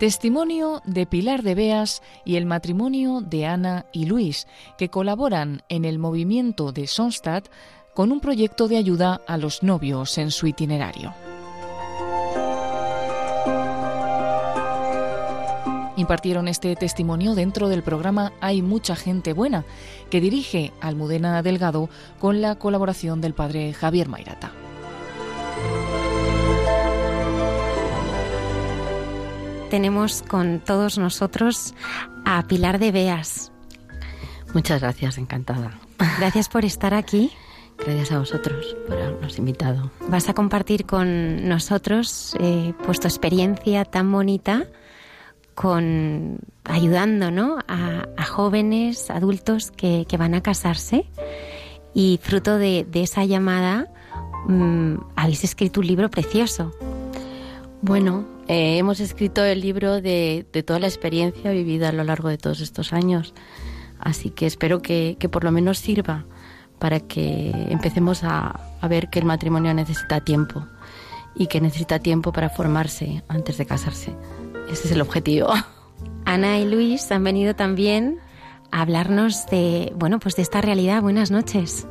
Testimonio de Pilar de Beas y el matrimonio de Ana y Luis, que colaboran en el movimiento de Sonstadt con un proyecto de ayuda a los novios en su itinerario. Impartieron este testimonio dentro del programa Hay mucha gente buena, que dirige Almudena Delgado con la colaboración del padre Javier Mairata. Tenemos con todos nosotros a Pilar de Beas. Muchas gracias, encantada. Gracias por estar aquí. Gracias a vosotros por habernos invitado. Vas a compartir con nosotros eh, pues tu experiencia tan bonita con ayudando ¿no? a, jóvenes, adultos que, van a casarse y fruto de, esa llamada mm, habéis escrito un libro precioso. Bueno, eh, hemos escrito el libro de, toda la experiencia vivida a lo largo de todos estos años, así que espero que, por lo menos sirva para que empecemos a, ver que el matrimonio necesita tiempo y que necesita tiempo para formarse antes de casarse. Ese es el objetivo. Ana y Luis han venido también a hablarnos de, bueno, pues de esta realidad. Buenas noches.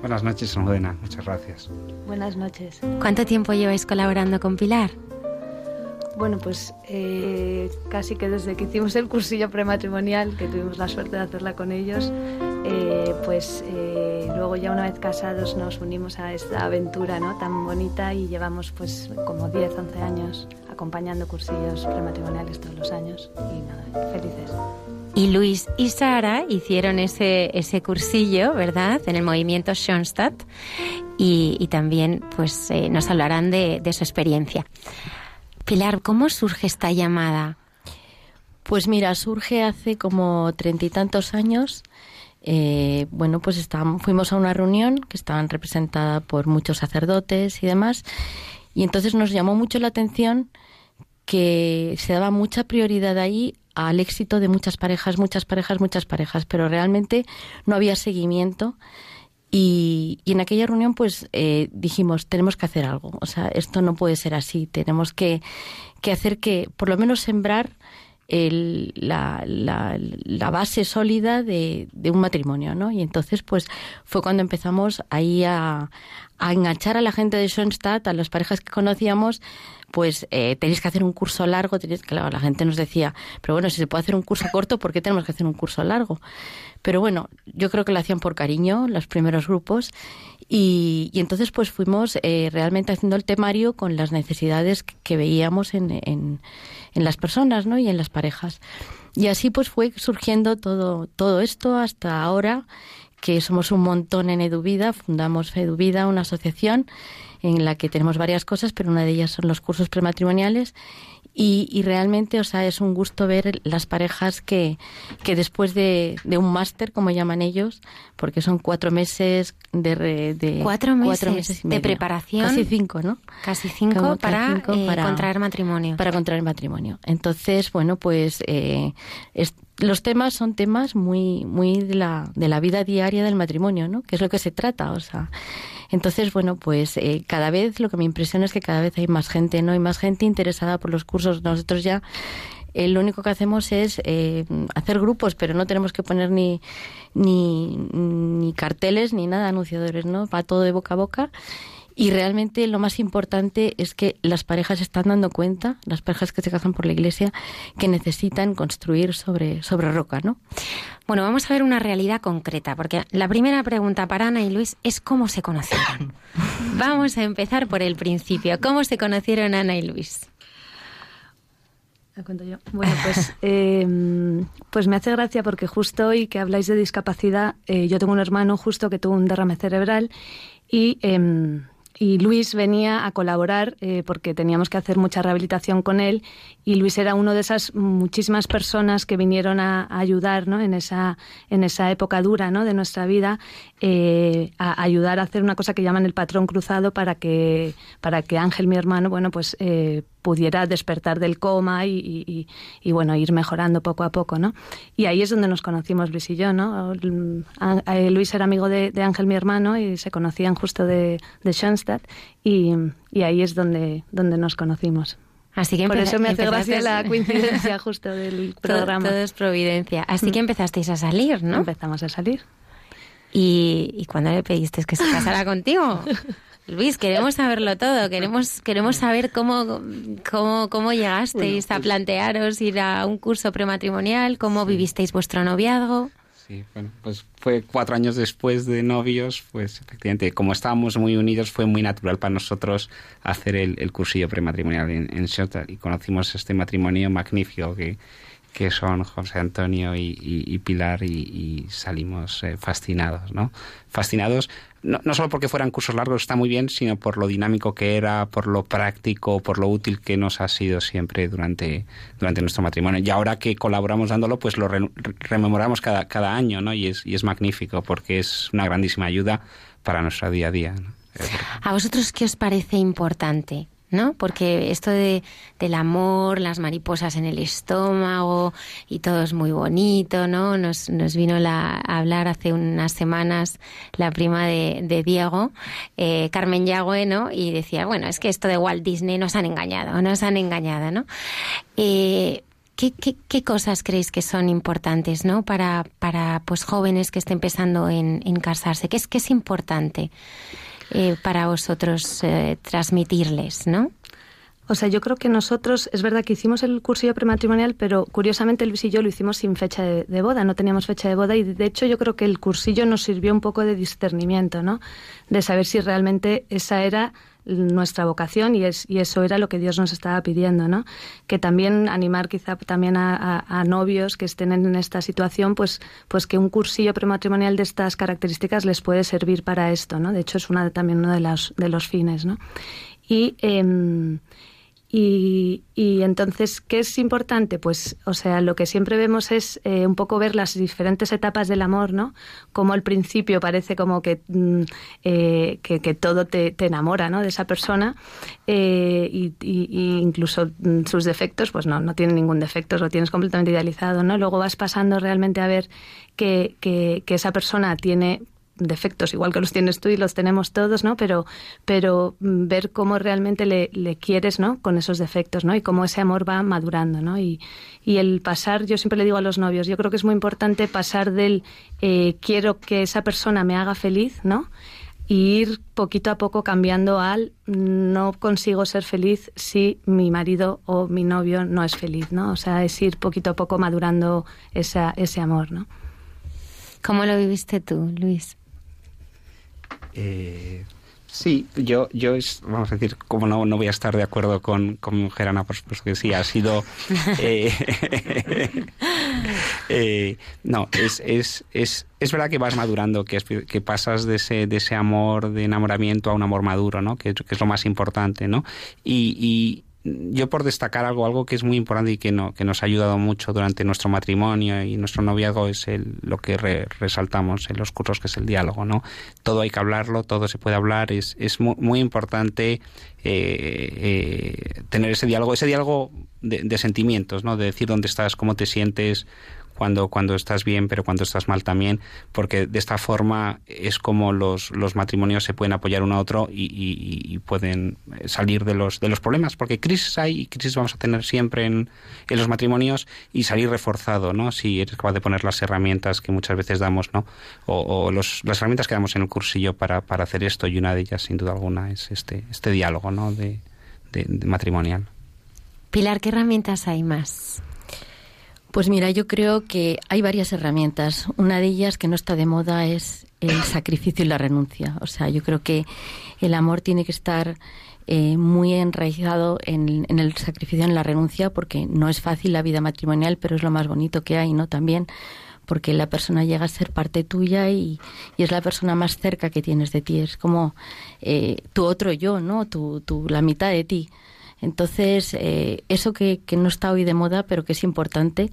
Buenas noches, Almudena. Muchas gracias. Buenas noches. ¿Cuánto tiempo lleváis colaborando con Pilar? Bueno, pues eh, casi que desde que hicimos el cursillo prematrimonial, que tuvimos la suerte de hacerla con ellos, eh, pues eh, luego ya una vez casados nos unimos a esta aventura ¿no? tan bonita y llevamos pues como 10, 11 años acompañando cursillos prematrimoniales todos los años y nada, felices. Y Luis y Sara hicieron ese, ese cursillo, ¿verdad?, en el movimiento Schoenstatt y, y también pues nos hablarán de, de su experiencia. Pilar, ¿cómo surge esta llamada? Pues mira, surge hace como treinta y tantos años. Eh, bueno, pues estábamos, fuimos a una reunión que estaban representada por muchos sacerdotes y demás, y entonces nos llamó mucho la atención que se daba mucha prioridad ahí al éxito de muchas parejas, muchas parejas, muchas parejas, pero realmente no había seguimiento y, en aquella reunión, pues eh, dijimos, tenemos que hacer algo. O sea, esto no puede ser así. Tenemos que, que hacer que, por lo menos, sembrar el, la, la, la, base sólida de, de, un matrimonio, ¿no? Y entonces, pues, fue cuando empezamos ahí a, a enganchar a la gente de Schoenstatt, a las parejas que conocíamos, pues eh, tenéis que hacer un curso largo, tenéis, claro, la gente nos decía, pero bueno, si se puede hacer un curso corto, ¿por qué tenemos que hacer un curso largo? Pero bueno, yo creo que lo hacían por cariño los primeros grupos y, entonces pues fuimos eh, realmente haciendo el temario con las necesidades que, veíamos en, en, en, las personas ¿no? y en las parejas. Y así pues fue surgiendo todo, todo esto hasta ahora que somos un montón en EduVida, fundamos EduVida, una asociación en la que tenemos varias cosas, pero una de ellas son los cursos prematrimoniales y, realmente, o sea, es un gusto ver las parejas que, que después de, un máster, como llaman ellos, porque son cuatro meses de... de cuatro meses, de preparación. Casi cinco, ¿no? Casi cinco, para, eh, para, contraer matrimonio. Para contraer matrimonio. Entonces, bueno, pues eh, los temas son temas muy, muy de la, de la vida diaria del matrimonio, ¿no? Que es lo que se trata, o sea... Entonces, bueno, pues eh, cada vez lo que me impresiona es que cada vez hay más gente, ¿no? Hay más gente interesada por los cursos. Nosotros ya eh, lo único que hacemos es eh, hacer grupos, pero no tenemos que poner ni, ni, ni carteles ni nada, anunciadores, ¿no? Va todo de boca a boca y realmente lo más importante es que las parejas están dando cuenta, las parejas que se casan por la iglesia, que necesitan construir sobre, sobre roca, ¿no? Bueno, vamos a ver una realidad concreta, porque la primera pregunta para Ana y Luis es cómo se conocieron. vamos a empezar por el principio. ¿Cómo se conocieron Ana y Luis? cuento yo. Bueno, pues, em, pues me hace gracia porque justo hoy que habláis de discapacidad, eh, yo tengo un hermano justo que tuvo un derrame cerebral y em, y Luis venía a colaborar eh, porque teníamos que hacer mucha rehabilitación con él y Luis era uno de esas muchísimas personas que vinieron a, ayudar ¿no? en, esa, en esa época dura ¿no? de nuestra vida eh, a ayudar a hacer una cosa que llaman el patrón cruzado para que, para que Ángel, mi hermano, bueno, pues eh, pudiera despertar del coma y, y, bueno, ir mejorando poco a poco, ¿no? Y ahí es donde nos conocimos Luis y yo, ¿no? Eh, Luis era amigo de, Ángel, mi hermano, y se conocían justo de, de Schoenstatt y, y ahí es donde, donde nos conocimos. Así que Por eso me hace gracia la coincidencia justo del programa. Todo, es providencia. Así que mm. empezasteis a salir, ¿no? Empezamos a salir. ¿Y, y cuándo le pediste que se casara contigo? Luis, queremos saberlo todo, queremos, queremos saber cómo, cómo, cómo llegasteis a pues plantearos ir a un curso prematrimonial, cómo vivisteis vuestro noviazgo. Sí, bueno, pues fue cuatro años después de novios, pues efectivamente, como estábamos muy unidos, fue muy natural para nosotros hacer el, cursillo prematrimonial en, en y conocimos este matrimonio magnífico que, que son José Antonio y, Pilar y, salimos eh, fascinados, ¿no? Fascinados no, no, solo porque fueran cursos largos, está muy bien, sino por lo dinámico que era, por lo práctico, por lo útil que nos ha sido siempre durante, durante nuestro matrimonio. Y ahora que colaboramos dándolo, pues lo rememoramos cada, cada año, ¿no? Y es, y es magnífico porque es una grandísima ayuda para nuestro día a día. ¿A vosotros qué os parece importante? ¿No? Porque esto de, del amor, las mariposas en el estómago y todo es muy bonito, ¿no? Nos, nos vino a hablar hace unas semanas la prima de, Diego, eh, Carmen Yagüe, ¿no? Y decía, bueno, es que esto de Walt Disney nos han engañado, nos han engañado, ¿no? Eh, ¿Qué, qué, cosas creéis que son importantes ¿no? para, para pues, jóvenes que estén empezando en, en casarse? ¿Qué es, qué es importante? Eh, para vosotros eh, transmitirles, ¿no? O sea, yo creo que nosotros, es verdad que hicimos el cursillo prematrimonial, pero curiosamente Luis y yo lo hicimos sin fecha de, boda, no teníamos fecha de boda y de hecho yo creo que el cursillo nos sirvió un poco de discernimiento, ¿no? De saber si realmente esa era nuestra vocación y, es, y eso era lo que Dios nos estaba pidiendo, ¿no? Que también animar quizá también a, novios que estén en esta situación, pues, pues que un cursillo prematrimonial de estas características les puede servir para esto, ¿no? De hecho es una también uno de los, de los fines, ¿no? Y em, y, y, entonces, ¿qué es importante? Pues, o sea, lo que siempre vemos es eh, un poco ver las diferentes etapas del amor, ¿no? Como al principio parece como que, mm, eh, que, todo te, enamora, ¿no? De esa persona eh, y, y, incluso mm, sus defectos, pues no, no tienen ningún defecto, lo tienes completamente idealizado, ¿no? Luego vas pasando realmente a ver que, que, que esa persona tiene defectos igual que los tienes tú y los tenemos todos, ¿no? Pero, pero ver cómo realmente le, quieres, ¿no? Con esos defectos, ¿no? Y cómo ese amor va madurando, ¿no? Y, y, el pasar, yo siempre le digo a los novios, yo creo que es muy importante pasar del eh, quiero que esa persona me haga feliz, ¿no? Y ir poquito a poco cambiando al no consigo ser feliz si mi marido o mi novio no es feliz, ¿no? O sea, es ir poquito a poco madurando ese amor, ¿no? ¿Cómo lo viviste tú, Luis? Eh, sí, yo, yo es, vamos a decir, como no, no voy a estar de acuerdo con, con mi mujer Ana, por supuesto que sí, ha sido... Eh, eh, no, es, es, es, es verdad que vas madurando, que, que pasas de ese, de ese amor de enamoramiento a un amor maduro, ¿no? Que, que es lo más importante, ¿no? y, yo por destacar algo, algo que es muy importante y que, no, que nos ha ayudado mucho durante nuestro matrimonio y nuestro noviazgo es el, lo que resaltamos en los cursos, que es el diálogo, ¿no? Todo hay que hablarlo, todo se puede hablar, es, es muy, importante eh, eh, tener ese diálogo, ese diálogo de, de, sentimientos, ¿no? De decir dónde estás, cómo te sientes, cuando, cuando estás bien, pero cuando estás mal también, porque de esta forma es como los, los matrimonios se pueden apoyar uno a otro y, pueden salir de los, de los problemas, porque crisis hay y crisis vamos a tener siempre en, en los matrimonios y salir reforzado, ¿no? Si eres capaz de poner las herramientas que muchas veces damos, ¿no? O, o los, las herramientas que damos en el cursillo para, para hacer esto y una de ellas, sin duda alguna, es este, este diálogo, ¿no? de matrimonial. Pilar, ¿qué herramientas hay más? Pues mira, yo creo que hay varias herramientas. Una de ellas que no está de moda es el sacrificio y la renuncia. O sea, yo creo que el amor tiene que estar eh, muy enraizado en, el sacrificio, en la renuncia, porque no es fácil la vida matrimonial, pero es lo más bonito que hay, ¿no? También porque la persona llega a ser parte tuya y, es la persona más cerca que tienes de ti. Es como eh, tu otro yo, ¿no? Tu, tu, la mitad de ti. Entonces, eh, eso que, que, no está hoy de moda, pero que es importante.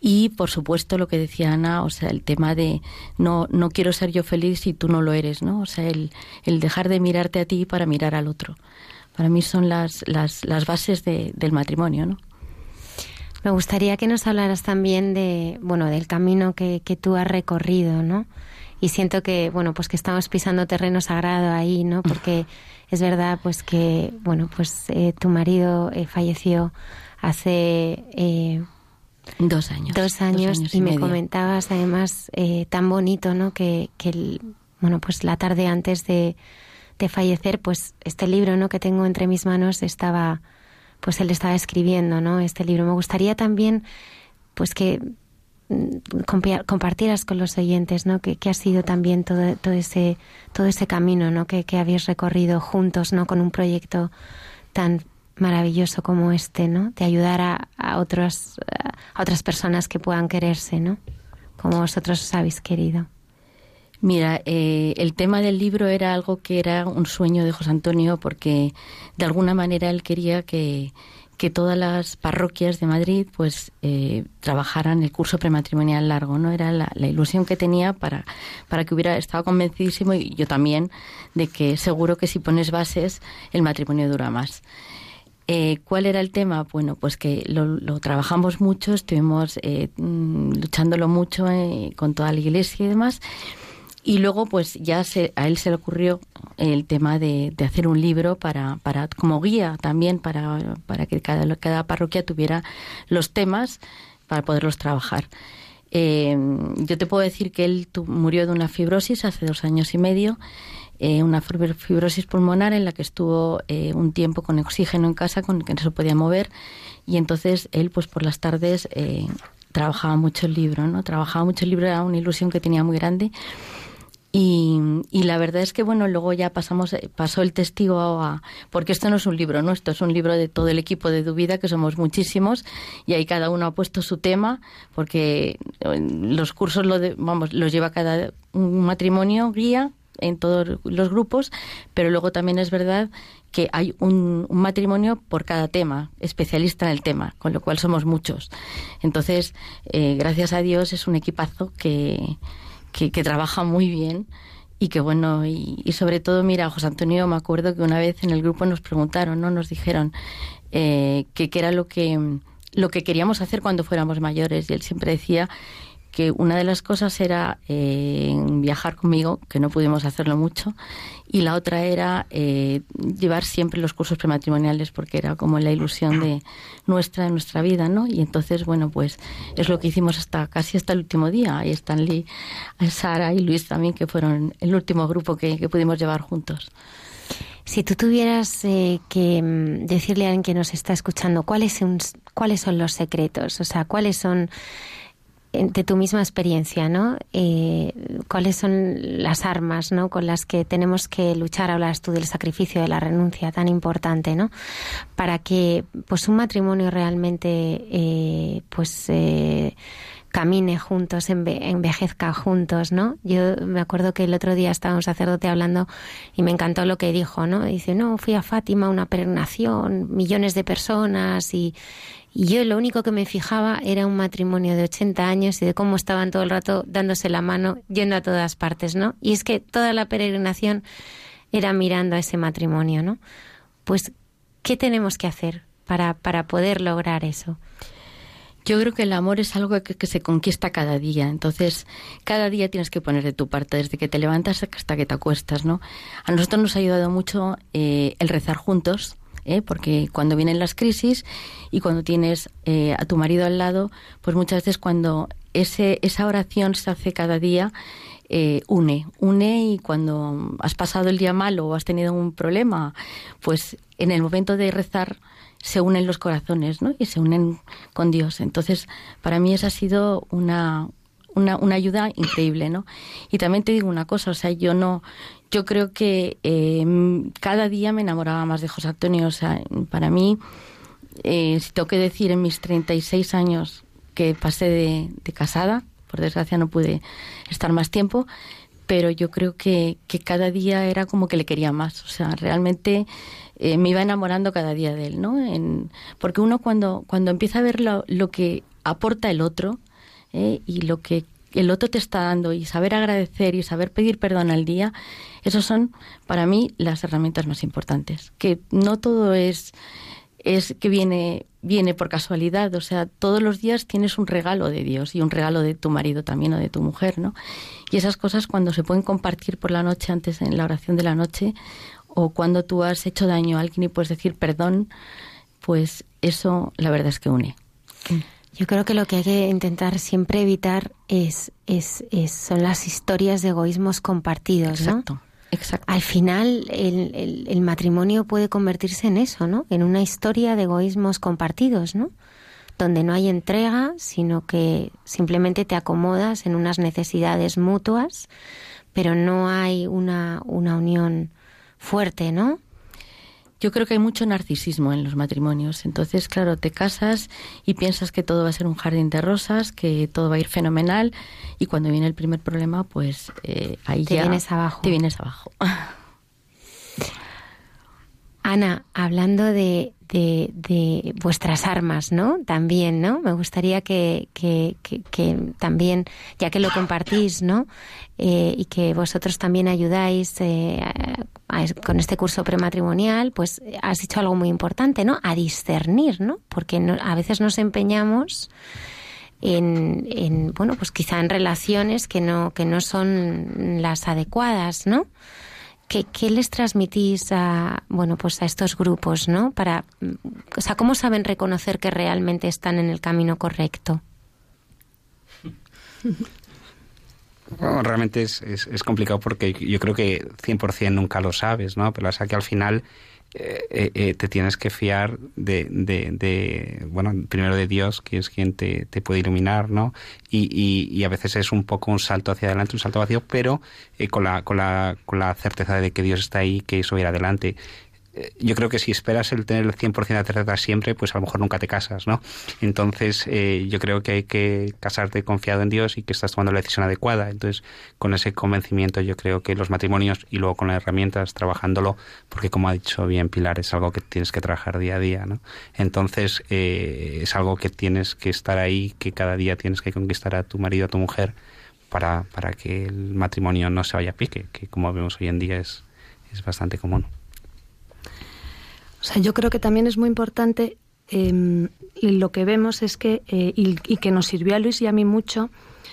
Y, por supuesto, lo que decía Ana, o sea, el tema de no, no quiero ser yo feliz si tú no lo eres, ¿no? O sea, el, el dejar de mirarte a ti para mirar al otro. para mí son las, las, las bases del matrimonio, ¿no? Me gustaría que nos hablaras también de, bueno, del camino que, que tú has recorrido, ¿no? Y siento que, bueno, pues que estamos pisando terreno sagrado ahí, ¿no? Porque es verdad, pues que, bueno, pues eh, tu marido eh, falleció hace eh, dos años. Dos años, y, me comentabas además tan bonito, ¿no? Que, que bueno, pues la tarde antes de, de fallecer, pues este libro, ¿no? Que tengo entre mis manos estaba pues él estaba escribiendo, ¿no? Este libro. Me gustaría también, pues que compartieras con los oyentes, ¿no? Que, ha sido también todo, todo ese todo ese camino, ¿no? Que, que habéis recorrido juntos, ¿no? Con un proyecto tan maravilloso como este, ¿no? De ayudar a, a otros a otras personas que puedan quererse, ¿no? Como vosotros os habéis querido. Mira, eh, el tema del libro era algo que era un sueño de José Antonio porque de alguna manera él quería que, que todas las parroquias de Madrid pues eh, trabajaran el curso prematrimonial largo, ¿no? Era la, ilusión que tenía para, para que hubiera estado convencidísimo y yo también de que seguro que si pones bases el matrimonio dura más. Eh, ¿Cuál era el tema? Bueno, pues que lo, lo trabajamos mucho, estuvimos eh, mm, luchándolo mucho con toda la iglesia y demás. Y luego, pues ya se, a él se le ocurrió el tema de, de, hacer un libro para, para como guía también para, para que cada, cada parroquia tuviera los temas para poderlos trabajar. Eh, yo te puedo decir que él murió de una fibrosis hace dos años y medio, eh, una fibrosis pulmonar en la que estuvo eh, un tiempo con oxígeno en casa, con que no se podía mover, y entonces él, pues por las tardes, trabajaba mucho el libro, ¿no? Trabajaba mucho el libro, era una ilusión que tenía muy grande y, la verdad es que, bueno, luego ya pasamos, eh, pasó el testigo a, porque esto no es un libro, ¿no? Esto es un libro de todo el equipo de Duvida, que somos muchísimos, y ahí cada uno ha puesto su tema, porque eh, los cursos lo vamos, los lleva cada un matrimonio guía en todos los grupos, pero luego también es verdad que hay un, un, matrimonio por cada tema, especialista en el tema, con lo cual somos muchos. Entonces, eh, gracias a Dios es un equipazo que, que, trabaja muy bien y que bueno, y, sobre todo, mira, José Antonio, me acuerdo que una vez en el grupo nos preguntaron, ¿no? Nos dijeron eh, que qué era lo que, lo que queríamos hacer cuando fuéramos mayores y él siempre decía que una de las cosas era eh, viajar conmigo, que no pudimos hacerlo mucho, y la otra era eh, llevar siempre los cursos prematrimoniales, porque era como la ilusión de nuestra, nuestra vida, ¿no? Y entonces, bueno, pues es lo que hicimos hasta casi hasta el último día. Ahí están Lee, Sara y Luis también, que fueron el último grupo que, que pudimos llevar juntos. Si tú tuvieras eh, que mm, decirle a alguien que nos está escuchando cuáles son, cuáles son los secretos, o sea, cuáles son de tu misma experiencia, ¿no? Eh, ¿Cuáles son las armas, ¿no? Con las que tenemos que luchar, hablas tú del sacrificio, de la renuncia tan importante, ¿no? Para que, pues, un matrimonio realmente, eh, pues, eh, camine juntos, envejezca juntos, ¿no? Yo me acuerdo que el otro día estaba un sacerdote hablando y me encantó lo que dijo, ¿no? Dice, no, fui a Fátima, una peregrinación, millones de personas y, y yo lo único que me fijaba era un matrimonio de 80 años y de cómo estaban todo el rato dándose la mano, yendo a todas partes, ¿no? Y es que toda la peregrinación era mirando a ese matrimonio, ¿no? Pues, ¿qué tenemos que hacer para, para poder lograr eso? Yo creo que el amor es algo que, se conquista cada día. Entonces, cada día tienes que poner de tu parte, desde que te levantas hasta que te acuestas, ¿no? A nosotros nos ha ayudado mucho eh, el rezar juntos, ¿eh? porque cuando vienen las crisis y cuando tienes eh, a tu marido al lado, pues muchas veces cuando ese, esa oración se hace cada día, eh, une, une y cuando has pasado el día malo o has tenido un problema, pues en el momento de rezar se unen los corazones, ¿no? Y se unen con Dios. Entonces, para mí esa ha sido una, una, una ayuda increíble, ¿no? Y también te digo una cosa, o sea, yo no, yo creo que eh, cada día me enamoraba más de José Antonio. O sea, para mí, eh, si tengo que decir, en mis 36 años que pasé de, casada, por desgracia no pude estar más tiempo, pero yo creo que, que, cada día era como que le quería más. O sea, realmente eh, me iba enamorando cada día de él, ¿no? En, porque uno cuando, cuando empieza a ver lo, lo que aporta el otro y lo que el otro te está dando y saber agradecer y saber pedir perdón al día, esos son para mí las herramientas más importantes. Que no todo es es que viene viene por casualidad, o sea, todos los días tienes un regalo de Dios y un regalo de tu marido también o de tu mujer, ¿no? Y esas cosas cuando se pueden compartir por la noche antes en la oración de la noche o cuando tú has hecho daño a alguien y puedes decir perdón, pues eso la verdad es que une. Yo creo que lo que hay que intentar siempre evitar es, es, son las historias de egoísmos compartidos, Exacto. Exacto. Al final, el, el, matrimonio puede convertirse en eso, ¿no? En una historia de egoísmos compartidos, ¿no? Donde no hay entrega, sino que simplemente te acomodas en unas necesidades mutuas, pero no hay una, una unión fuerte, ¿no? Yo creo que hay mucho narcisismo en los matrimonios. Entonces, claro, te casas y piensas que todo va a ser un jardín de rosas, que todo va a ir fenomenal, y cuando viene el primer problema, pues eh, ahí te vienes abajo. Te vienes abajo. Ana, hablando de, de, vuestras armas, ¿no? También, ¿no? Me gustaría que, que, también, ya que lo compartís, ¿no? Eh, y que vosotros también ayudáis eh, con este curso prematrimonial, pues has dicho algo muy importante, ¿no? A discernir, ¿no? Porque a veces nos empeñamos en, en, bueno, pues quizá en relaciones que no, que no son las adecuadas, ¿no? ¿Qué, les transmitís a, bueno, pues a estos grupos, ¿no? Para, o sea, ¿cómo saben reconocer que realmente están en el camino correcto? realmente es, es, complicado porque yo creo que 100% nunca lo sabes, ¿no? Pero o que al final eh, eh, eh, te tienes que fiar de, de, bueno, primero de Dios, que es quien te, te puede iluminar, ¿no? Y, y, y, a veces es un poco un salto hacia adelante, un salto vacío, pero con, la, con, la, con la certeza de que Dios está ahí, que eso irá adelante. Eh, yo creo que si esperas el tener el 100% de certeza siempre, pues a lo mejor nunca te casas, ¿no? Entonces, eh, yo creo que hay que casarte confiado en Dios y que estás tomando la decisión adecuada. Entonces, con ese convencimiento, yo creo que los matrimonios y luego con las herramientas, trabajándolo, porque como ha dicho bien Pilar, es algo que tienes que trabajar día a día, ¿no? Entonces, eh, es algo que tienes que estar ahí, que cada día tienes que conquistar a tu marido, a tu mujer, para, para que el matrimonio no se vaya a pique, que como vemos hoy en día es, es bastante común. O sea, yo creo que también es muy importante eh, lo que vemos es que, eh, y, que nos sirvió a Luis y a mí mucho,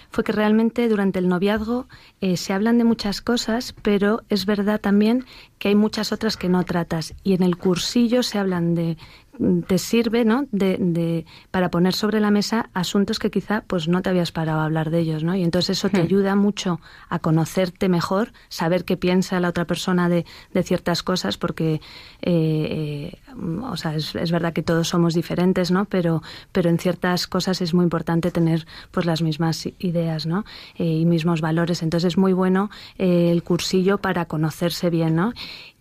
fue que realmente durante el noviazgo eh, se hablan de muchas cosas, pero es verdad también que hay muchas otras que no tratas. Y en el cursillo se hablan de te sirve ¿no? de, de, para poner sobre la mesa asuntos que quizá pues no te habías parado a hablar de ellos ¿no? y entonces eso te hmm. ayuda mucho a conocerte mejor saber qué piensa la otra persona de, de ciertas cosas porque eh, eh, o sea es, es, verdad que todos somos diferentes ¿no? pero pero en ciertas cosas es muy importante tener pues las mismas ideas ¿no? Eh, y mismos valores entonces es muy bueno el cursillo para conocerse bien ¿no?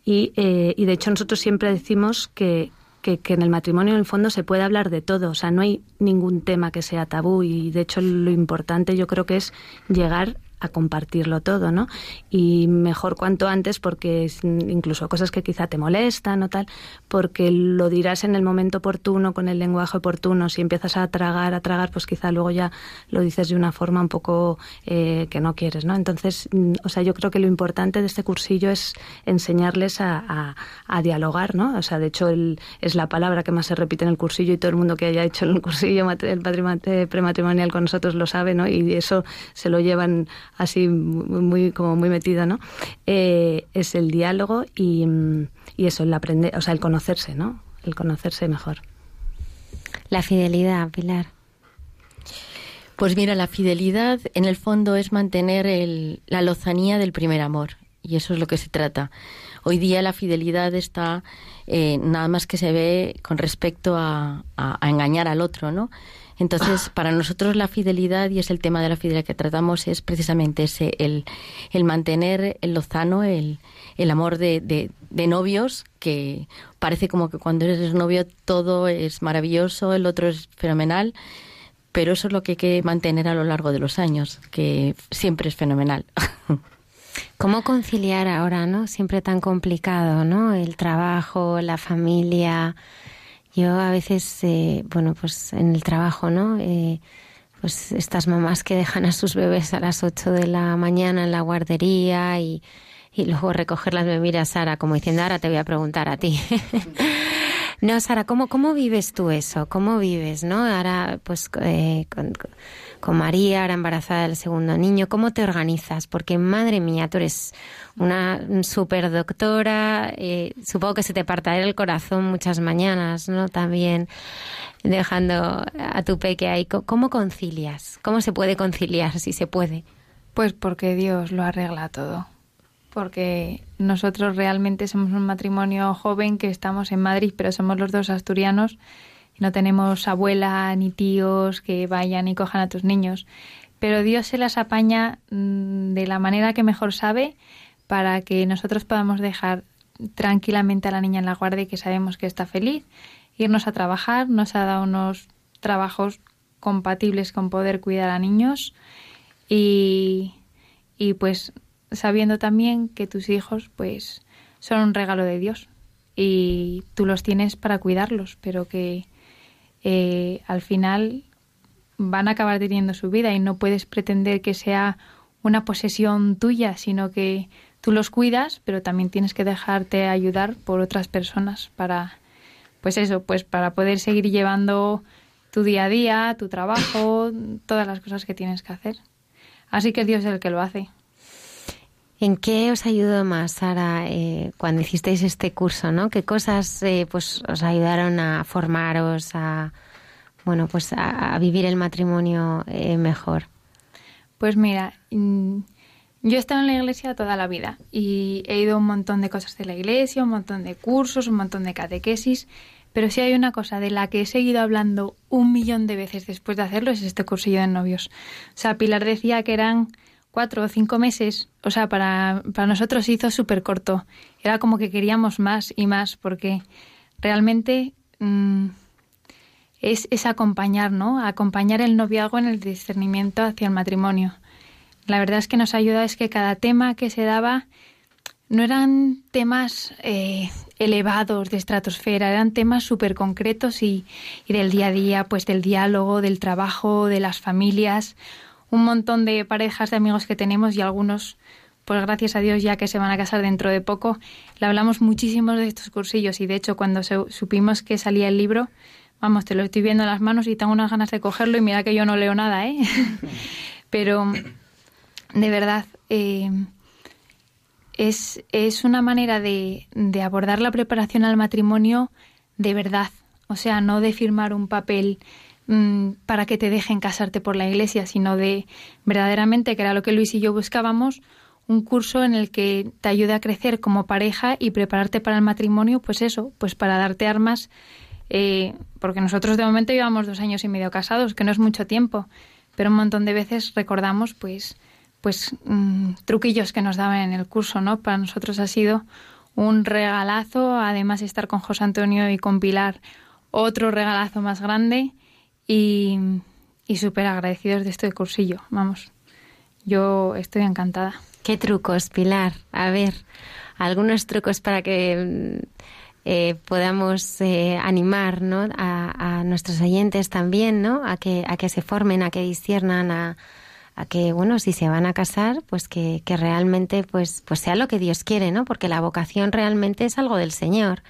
y, y de hecho nosotros siempre decimos que, que, en el matrimonio en el fondo se puede hablar de todo, o sea, no hay ningún tema que sea tabú y de hecho lo importante yo creo que es llegar a compartirlo todo, ¿no? Y mejor cuanto antes porque incluso cosas que quizá te molestan o tal, porque lo dirás en el momento oportuno, con el lenguaje oportuno. Si empiezas a tragar, a tragar, pues quizá luego ya lo dices de una forma un poco eh, que no quieres, ¿no? Entonces, mm, o sea, yo creo que lo importante de este cursillo es enseñarles a, dialogar, ¿no? O sea, de hecho, el, es la palabra que más se repite en el cursillo y todo el mundo que haya hecho el cursillo el patrimonio prematrimonial con nosotros lo sabe, ¿no? Y eso se lo llevan así muy como muy metido, ¿no? Eh, es el diálogo y, y, eso, el aprender, o sea, el conocerse, ¿no? El conocerse mejor. La fidelidad, Pilar. Pues mira, la fidelidad en el fondo es mantener el, la lozanía del primer amor y eso es lo que se trata. Hoy día la fidelidad está eh, nada más que se ve con respecto a, a, a engañar al otro, ¿no? Entonces, para nosotros la fidelidad, y es el tema de la fidelidad que tratamos, es precisamente ese, el, el mantener el lozano, el, el amor de, de, novios, que parece como que cuando eres novio todo es maravilloso, el otro es fenomenal, pero eso es lo que hay que mantener a lo largo de los años, que siempre es fenomenal. ¿Cómo conciliar ahora, no? Siempre tan complicado, ¿no? El trabajo, la familia, yo a veces, eh, bueno, pues en el trabajo, ¿no? Eh, pues estas mamás que dejan a sus bebés a las 8 de la mañana en la guardería y, y luego recogerlas me mira Sara como diciendo, ahora te voy a preguntar a ti. no, Sara, ¿cómo, ¿cómo vives tú eso? ¿Cómo vives, no? Ahora, pues, eh, con, María, ahora embarazada del segundo niño, ¿cómo te organizas? Porque, madre mía, tú eres una super doctora, eh, supongo que se te partirá el corazón muchas mañanas, ¿no? También dejando a tu peque ahí. ¿Cómo concilias? ¿Cómo se puede conciliar, si se puede? Pues porque Dios lo arregla todo. Porque nosotros realmente somos un matrimonio joven que estamos en Madrid, pero somos los dos asturianos no tenemos abuela ni tíos que vayan y cojan a tus niños. Pero Dios se las apaña mm, de la manera que mejor sabe para que nosotros podamos dejar tranquilamente a la niña en la guardia y que sabemos que está feliz, irnos a trabajar, nos ha dado unos trabajos compatibles con poder cuidar a niños y, y pues sabiendo también que tus hijos pues son un regalo de Dios y tú los tienes para cuidarlos, pero que eh, al final van a acabar teniendo su vida y no puedes pretender que sea una posesión tuya, sino que tú los cuidas, pero también tienes que dejarte ayudar por otras personas para, pues eso, pues para poder seguir llevando tu día a día, tu trabajo, todas las cosas que tienes que hacer. Así que Dios es el que lo hace. ¿En qué os ayudó más, Sara, eh, cuando hicisteis este curso, no? ¿Qué cosas eh, pues os ayudaron a formaros, a bueno, pues a, vivir el matrimonio eh, mejor? Pues mira, mm, yo he estado en la iglesia toda la vida y he ido a un montón de cosas de la iglesia, un montón de cursos, un montón de catequesis, pero si hay una cosa de la que he seguido hablando un millón de veces después de hacerlo es este cursillo de novios. O sea, Pilar decía que eran cuatro o cinco meses, o sea, para, para nosotros hizo súper corto. Era como que queríamos más y más porque realmente mm, es, es acompañar, ¿no? Acompañar el noviazgo en el discernimiento hacia el matrimonio la verdad es que nos ayuda es que cada tema que se daba no eran temas eh, elevados de estratosfera, eran temas súper concretos y, del día a día, pues del diálogo, del trabajo, de las familias, un montón de parejas de amigos que tenemos y algunos, pues gracias a Dios ya que se van a casar dentro de poco, le hablamos muchísimo de estos cursillos y de hecho cuando supimos que salía el libro, vamos, te lo estoy viendo en las manos y tengo unas ganas de cogerlo y mira que yo no leo nada, ¿eh? Pero de verdad, eh, es, es, una manera de, de, abordar la preparación al matrimonio de verdad. O sea, no de firmar un papel mm, para que te dejen casarte por la iglesia, sino de verdaderamente, que era lo que Luis y yo buscábamos, un curso en el que te ayude a crecer como pareja y prepararte para el matrimonio, pues eso, pues para darte armas, eh, porque nosotros de momento llevamos dos años y medio casados, que no es mucho tiempo, pero un montón de veces recordamos, pues, pues mm, truquillos que nos daban en el curso, ¿no? Para nosotros ha sido un regalazo, además de estar con José Antonio y con Pilar, otro regalazo más grande y, y súper agradecidos de este cursillo, vamos. Yo estoy encantada. ¿Qué trucos, Pilar? A ver, algunos trucos para que mm, eh, podamos eh, animar ¿no? a, a, nuestros oyentes también, ¿no? A que, a que se formen, a que disciernan, a, a que, bueno, si se van a casar, pues que, que realmente pues, pues sea lo que Dios quiere, ¿no? Porque la vocación realmente es algo del Señor.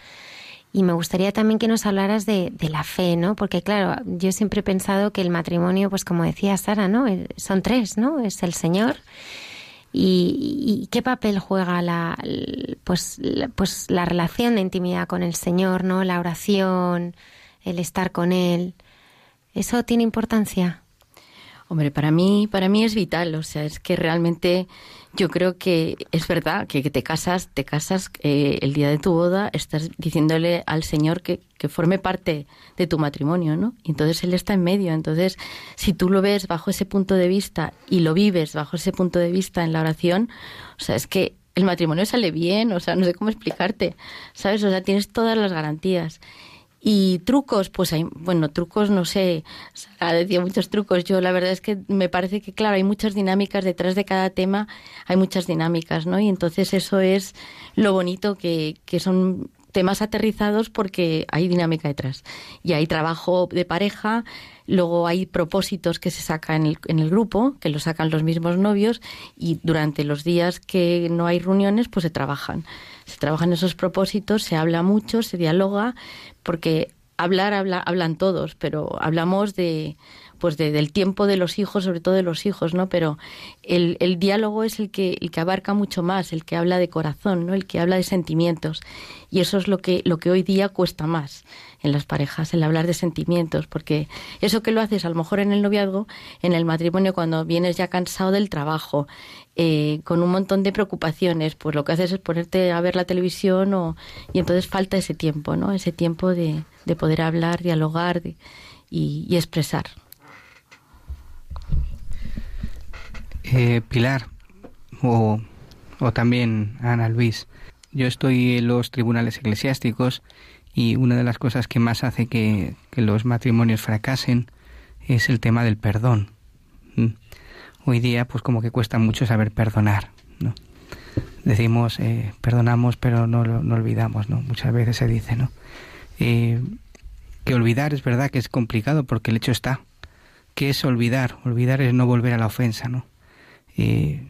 Y me gustaría también que nos hablaras de, de, la fe, ¿no? Porque claro, yo siempre he pensado que el matrimonio, pues como decía Sara, ¿no? Eh, son tres, ¿no? Es el Señor. Y, qué papel juega la, pues, la, pues la relación de intimidad con el Señor, ¿no? La oración, el estar con Él. ¿Eso tiene importancia? Hombre, para mí, para mí es vital, o sea, es que realmente yo creo que es verdad que, te casas, te casas eh, el día de tu boda, estás diciéndole al Señor que, que forme parte de tu matrimonio, ¿no? Y entonces Él está en medio. Entonces, si tú lo ves bajo ese punto de vista y lo vives bajo ese punto de vista en la oración, o sea, es que el matrimonio sale bien, o sea, no sé cómo explicarte, ¿sabes? O sea, tienes todas las garantías. Y trucos, pues hay, bueno, trucos no sé, ha decía muchos trucos. Yo la verdad es que me parece que, claro, hay muchas dinámicas detrás de cada tema, hay muchas dinámicas, ¿no? Y entonces eso es lo bonito que, que son temas aterrizados porque hay dinámica detrás. Y hay trabajo de pareja, luego hay propósitos que se sacan en el, en el grupo, que lo sacan los mismos novios, y durante los días que no hay reuniones, pues se trabajan. Se trabajan esos propósitos, se habla mucho, se dialoga, porque hablar habla, hablan todos, pero hablamos de pues del tiempo de los hijos, sobre todo de los hijos, ¿no? Pero el, el diálogo es el que, el que abarca mucho más, el que habla de corazón, ¿no? El que habla de sentimientos. Y eso es lo que, lo que hoy día cuesta más en las parejas, el hablar de sentimientos, porque eso que lo haces a lo mejor en el noviazgo, en el matrimonio, cuando vienes ya cansado del trabajo, eh, con un montón de preocupaciones, pues lo que haces es ponerte a ver la televisión o, y entonces falta ese tiempo, ¿no? Ese tiempo de, de poder hablar, dialogar y expresar. Eh, Pilar o, o también Ana Luis, yo estoy en los tribunales eclesiásticos y una de las cosas que más hace que, los matrimonios fracasen es el tema del perdón. Hoy día, pues como que cuesta mucho saber perdonar. ¿no? Decimos, eh, perdonamos, pero no, no olvidamos, ¿no? Muchas veces se dice, ¿no? Eh, que olvidar es verdad que es complicado porque el hecho está. ¿Qué es olvidar? Olvidar es no volver a la ofensa, ¿no? Eh,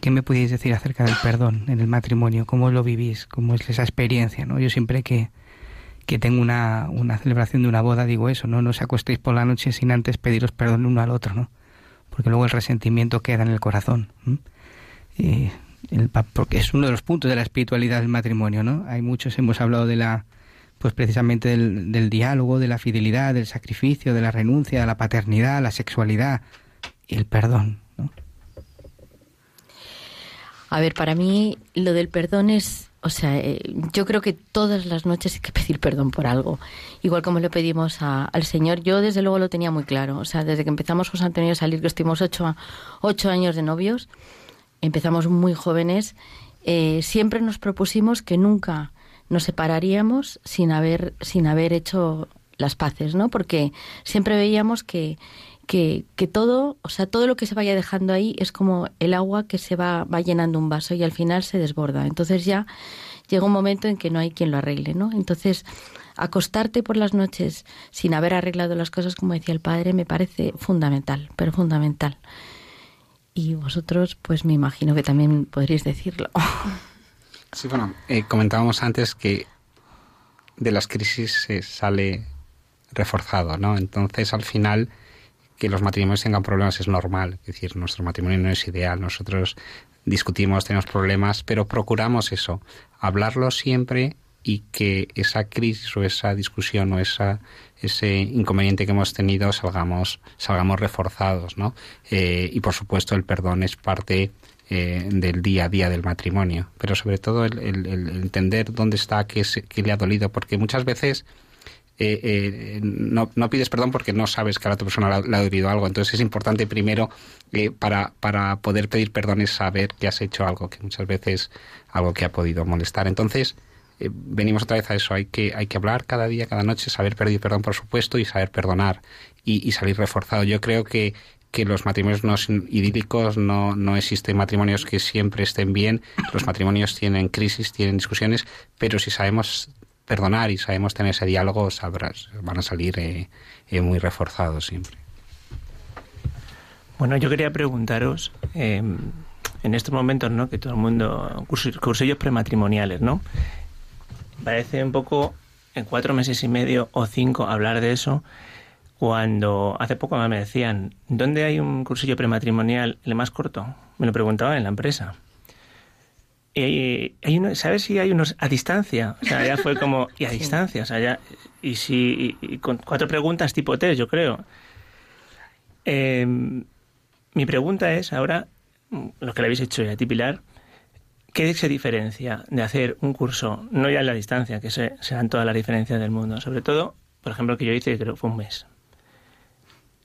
¿Qué me podéis decir acerca del perdón en el matrimonio? ¿Cómo lo vivís? ¿Cómo es esa experiencia? ¿no? Yo siempre que, que tengo una, una celebración de una boda digo eso, ¿no? No os acostéis por la noche sin antes pediros perdón uno al otro, ¿no? Porque luego el resentimiento queda en el corazón. Porque es uno de los puntos de la espiritualidad del matrimonio, ¿no? Hay muchos, hemos hablado de la, pues precisamente del, del diálogo, de la fidelidad, del sacrificio, de la renuncia, de la paternidad, la sexualidad y el perdón. A ver, para mí lo del perdón es, o sea, eh, yo creo que todas las noches hay que pedir perdón por algo. Igual como le pedimos al Señor, yo desde luego lo tenía muy claro. O sea, desde que empezamos José Antonio a salir, que estuvimos ocho, ocho años de novios, empezamos muy jóvenes, eh, siempre nos propusimos que nunca nos separaríamos sin haber, sin haber hecho las paces, ¿no? Porque siempre veíamos que que, todo, o sea, todo lo que se vaya dejando ahí es como el agua que se va, va llenando un vaso y al final se desborda. Entonces ya llega un momento en que no hay quien lo arregle, ¿no? Entonces, acostarte por las noches sin haber arreglado las cosas, como decía el padre, me parece fundamental, pero fundamental. Y vosotros, pues me imagino que también podríais decirlo. Sí, bueno, eh, comentábamos antes que de las crisis se sale reforzado, ¿no? Entonces, al final que los matrimonios tengan problemas es normal. Es decir, nuestro matrimonio no es ideal. Nosotros discutimos, tenemos problemas, pero procuramos eso, hablarlo siempre y que esa crisis o esa discusión o esa, ese inconveniente que hemos tenido salgamos, salgamos reforzados, ¿no? Eh, y por supuesto el perdón es parte eh, del día a día del matrimonio, pero sobre todo el, entender dónde está, qué le ha dolido, porque muchas veces eh, eh, no, no, pides perdón porque no sabes que a la otra persona le ha dolido algo. Entonces es importante primero eh, para, para poder pedir perdón es saber que has hecho algo, que muchas veces algo que ha podido molestar. Entonces venimos otra vez a eso, hay que, hay que hablar cada día, cada noche, saber pedir perdón por supuesto y saber perdonar y, salir reforzado. Yo creo que que los matrimonios no son idílicos, no, no existen matrimonios que siempre estén bien, los matrimonios tienen crisis, tienen discusiones, pero si sabemos perdonar y sabemos tener ese diálogo, sabrás, van a salir eh, eh, muy reforzados siempre. Bueno, yo quería preguntaros, em, en estos momentos, ¿no? Que todo el mundo, cursillos prematrimoniales, ¿no? Parece un poco, en cuatro meses y medio o cinco, hablar de eso, cuando hace poco me decían, ¿dónde hay un cursillo prematrimonial el más corto? Me lo preguntaban en la empresa. Hay uno, ¿sabes si hay unos a distancia? O sea, ya fue como, y a distancia, o sea, ya, y si, con cuatro preguntas tipo test, yo creo. Em, mi pregunta es ahora, lo que le habéis hecho ya a ti, Pilar, ¿qué se diferencia de hacer un curso, no ya en la distancia, que se, dan todas las diferencias del mundo, sobre todo, por ejemplo, que yo hice, creo que fue un mes,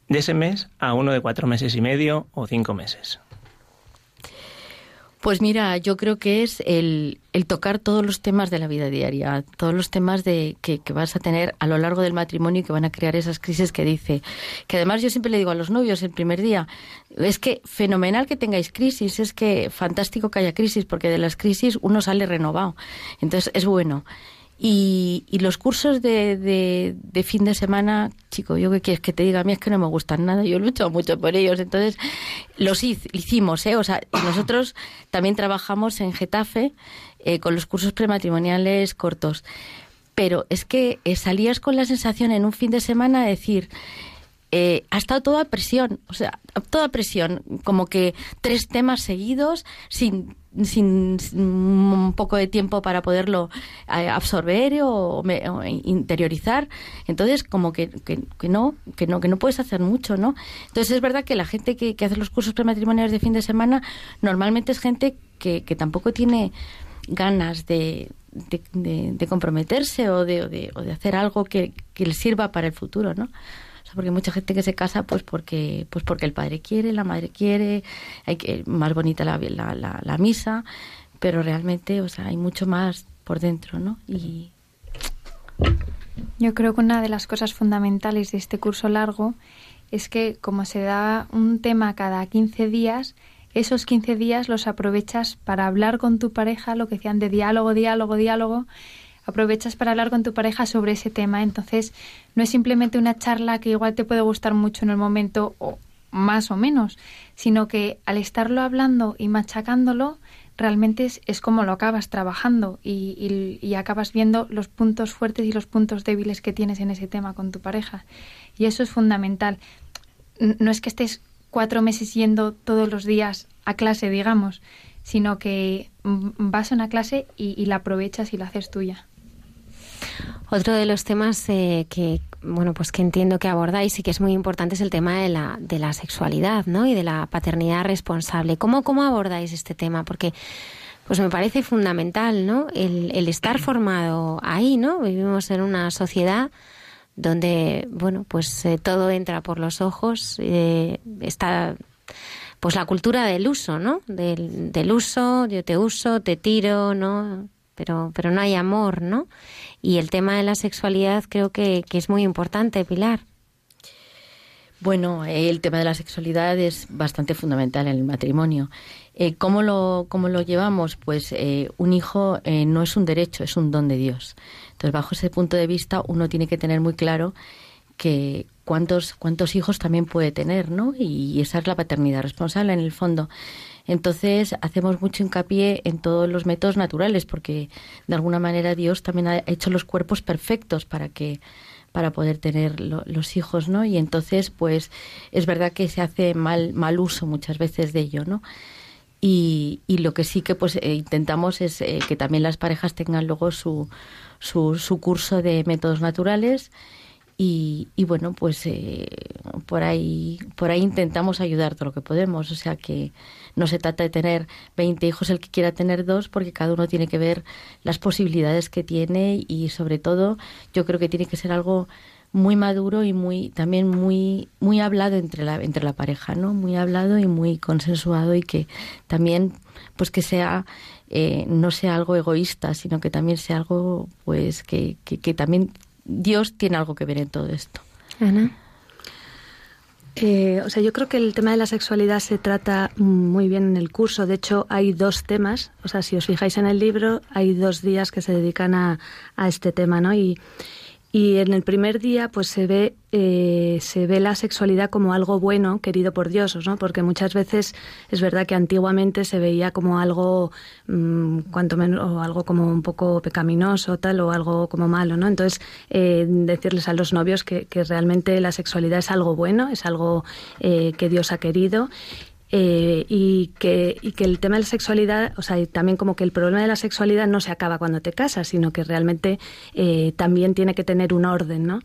de ese mes a uno de cuatro meses y medio o cinco meses? Pues mira, yo creo que es el, el, tocar todos los temas de la vida diaria, todos los temas de que, que, vas a tener a lo largo del matrimonio y que van a crear esas crisis que dice. Que además yo siempre le digo a los novios el primer día, es que fenomenal que tengáis crisis, es que fantástico que haya crisis, porque de las crisis uno sale renovado. Entonces es bueno. Y, y los cursos de, de, fin de semana, chico, yo qué quieres que te diga, a mí es que no me gustan nada, yo lucho mucho por ellos, entonces los hicimos, ¿eh? O sea, nosotros también trabajamos en Getafe eh, con los cursos prematrimoniales cortos, pero es que eh, salías con la sensación en un fin de semana de decir, eh, ha estado toda presión, o sea, toda presión, como que tres temas seguidos sin, sin, un poco de tiempo para poderlo eh, absorber o, interiorizar. Entonces, como que, que, no, que no, que no puedes hacer mucho, ¿no? Entonces es verdad que la gente que, hace los cursos prematrimoniales de fin de semana normalmente es gente que, tampoco tiene ganas de, de, comprometerse o de, o de, hacer algo que, que le sirva para el futuro, ¿no? Porque hay mucha gente que se casa pues porque pues porque el padre quiere, la madre quiere, hay que más bonita la, la, la, misa, pero realmente, o sea, hay mucho más por dentro, ¿no? Y yo creo que una de las cosas fundamentales de este curso largo es que como se da un tema cada 15 días, esos 15 días los aprovechas para hablar con tu pareja, lo que decían de diálogo, diálogo, diálogo, aprovechas para hablar con tu pareja sobre ese tema. Entonces, no es simplemente una charla que igual te puede gustar mucho en el momento o más o menos, sino que al estarlo hablando y machacándolo, realmente es, como lo acabas trabajando y, y, acabas viendo los puntos fuertes y los puntos débiles que tienes en ese tema con tu pareja. Y eso es fundamental. No es que estés cuatro meses yendo todos los días a clase, digamos, sino que vas a una clase y la aprovechas y la haces tuya. Otro de los temas eh, que bueno pues que entiendo que abordáis y que es muy importante es el tema de la, de la sexualidad, ¿no? Y de la paternidad responsable. ¿Cómo, cómo abordáis este tema? Porque pues me parece fundamental, ¿no? El, el estar formado ahí, ¿no? Vivimos en una sociedad donde, bueno, pues eh, todo entra por los ojos, eh, está pues la cultura del uso, ¿no? Del, del uso, yo te uso, te tiro, ¿no? Pero, pero no hay amor, ¿no? Y el tema de la sexualidad creo que, es muy importante, Pilar. Bueno, el tema de la sexualidad es bastante fundamental en el matrimonio. Eh, ¿cómo, lo, ¿Cómo lo llevamos? Pues eh, un hijo eh, no es un derecho, es un don de Dios. Entonces, bajo ese punto de vista, uno tiene que tener muy claro que cuántos, cuántos hijos también puede tener, ¿no? Y esa es la paternidad responsable en el fondo. Entonces hacemos mucho hincapié en todos los métodos naturales porque de alguna manera Dios también ha hecho los cuerpos perfectos para que para poder tener los hijos, ¿no? Y entonces, pues, es verdad que se hace mal, mal uso muchas veces de ello, ¿no? Y, y lo que sí que pues eh, intentamos es eh, que también las parejas tengan luego su, su, su curso de métodos naturales y, bueno, pues eh, por ahí por ahí intentamos ayudar todo lo que podemos. O sea que no se trata de tener 20 hijos el que quiera tener dos, porque cada uno tiene que ver las posibilidades que tiene y sobre todo yo creo que tiene que ser algo muy maduro y muy también muy muy hablado entre la entre la pareja no muy hablado y muy consensuado y que también pues que sea eh, no sea algo egoísta sino que también sea algo pues que, que también Dios tiene algo que ver en todo esto. Ana. Eh, o sea, yo creo que el tema de la sexualidad se trata muy bien en el curso. De hecho, hay dos temas. O sea, si os fijáis en el libro, hay dos días que se dedican a, a este tema, ¿no? Y, y en el primer día, pues se ve, eh, se ve la sexualidad como algo bueno, querido por Dios, ¿no? Porque muchas veces es verdad que antiguamente se veía como algo, mm, cuanto menos, o algo como un poco pecaminoso, tal, o algo como malo, ¿no? Entonces, eh, decirles a los novios que, que, realmente la sexualidad es algo bueno, es algo eh, que Dios ha querido eh, y, que, y que el tema de la sexualidad, o sea, también como que el problema de la sexualidad no se acaba cuando te casas, sino que realmente eh, también tiene que tener un orden, ¿no?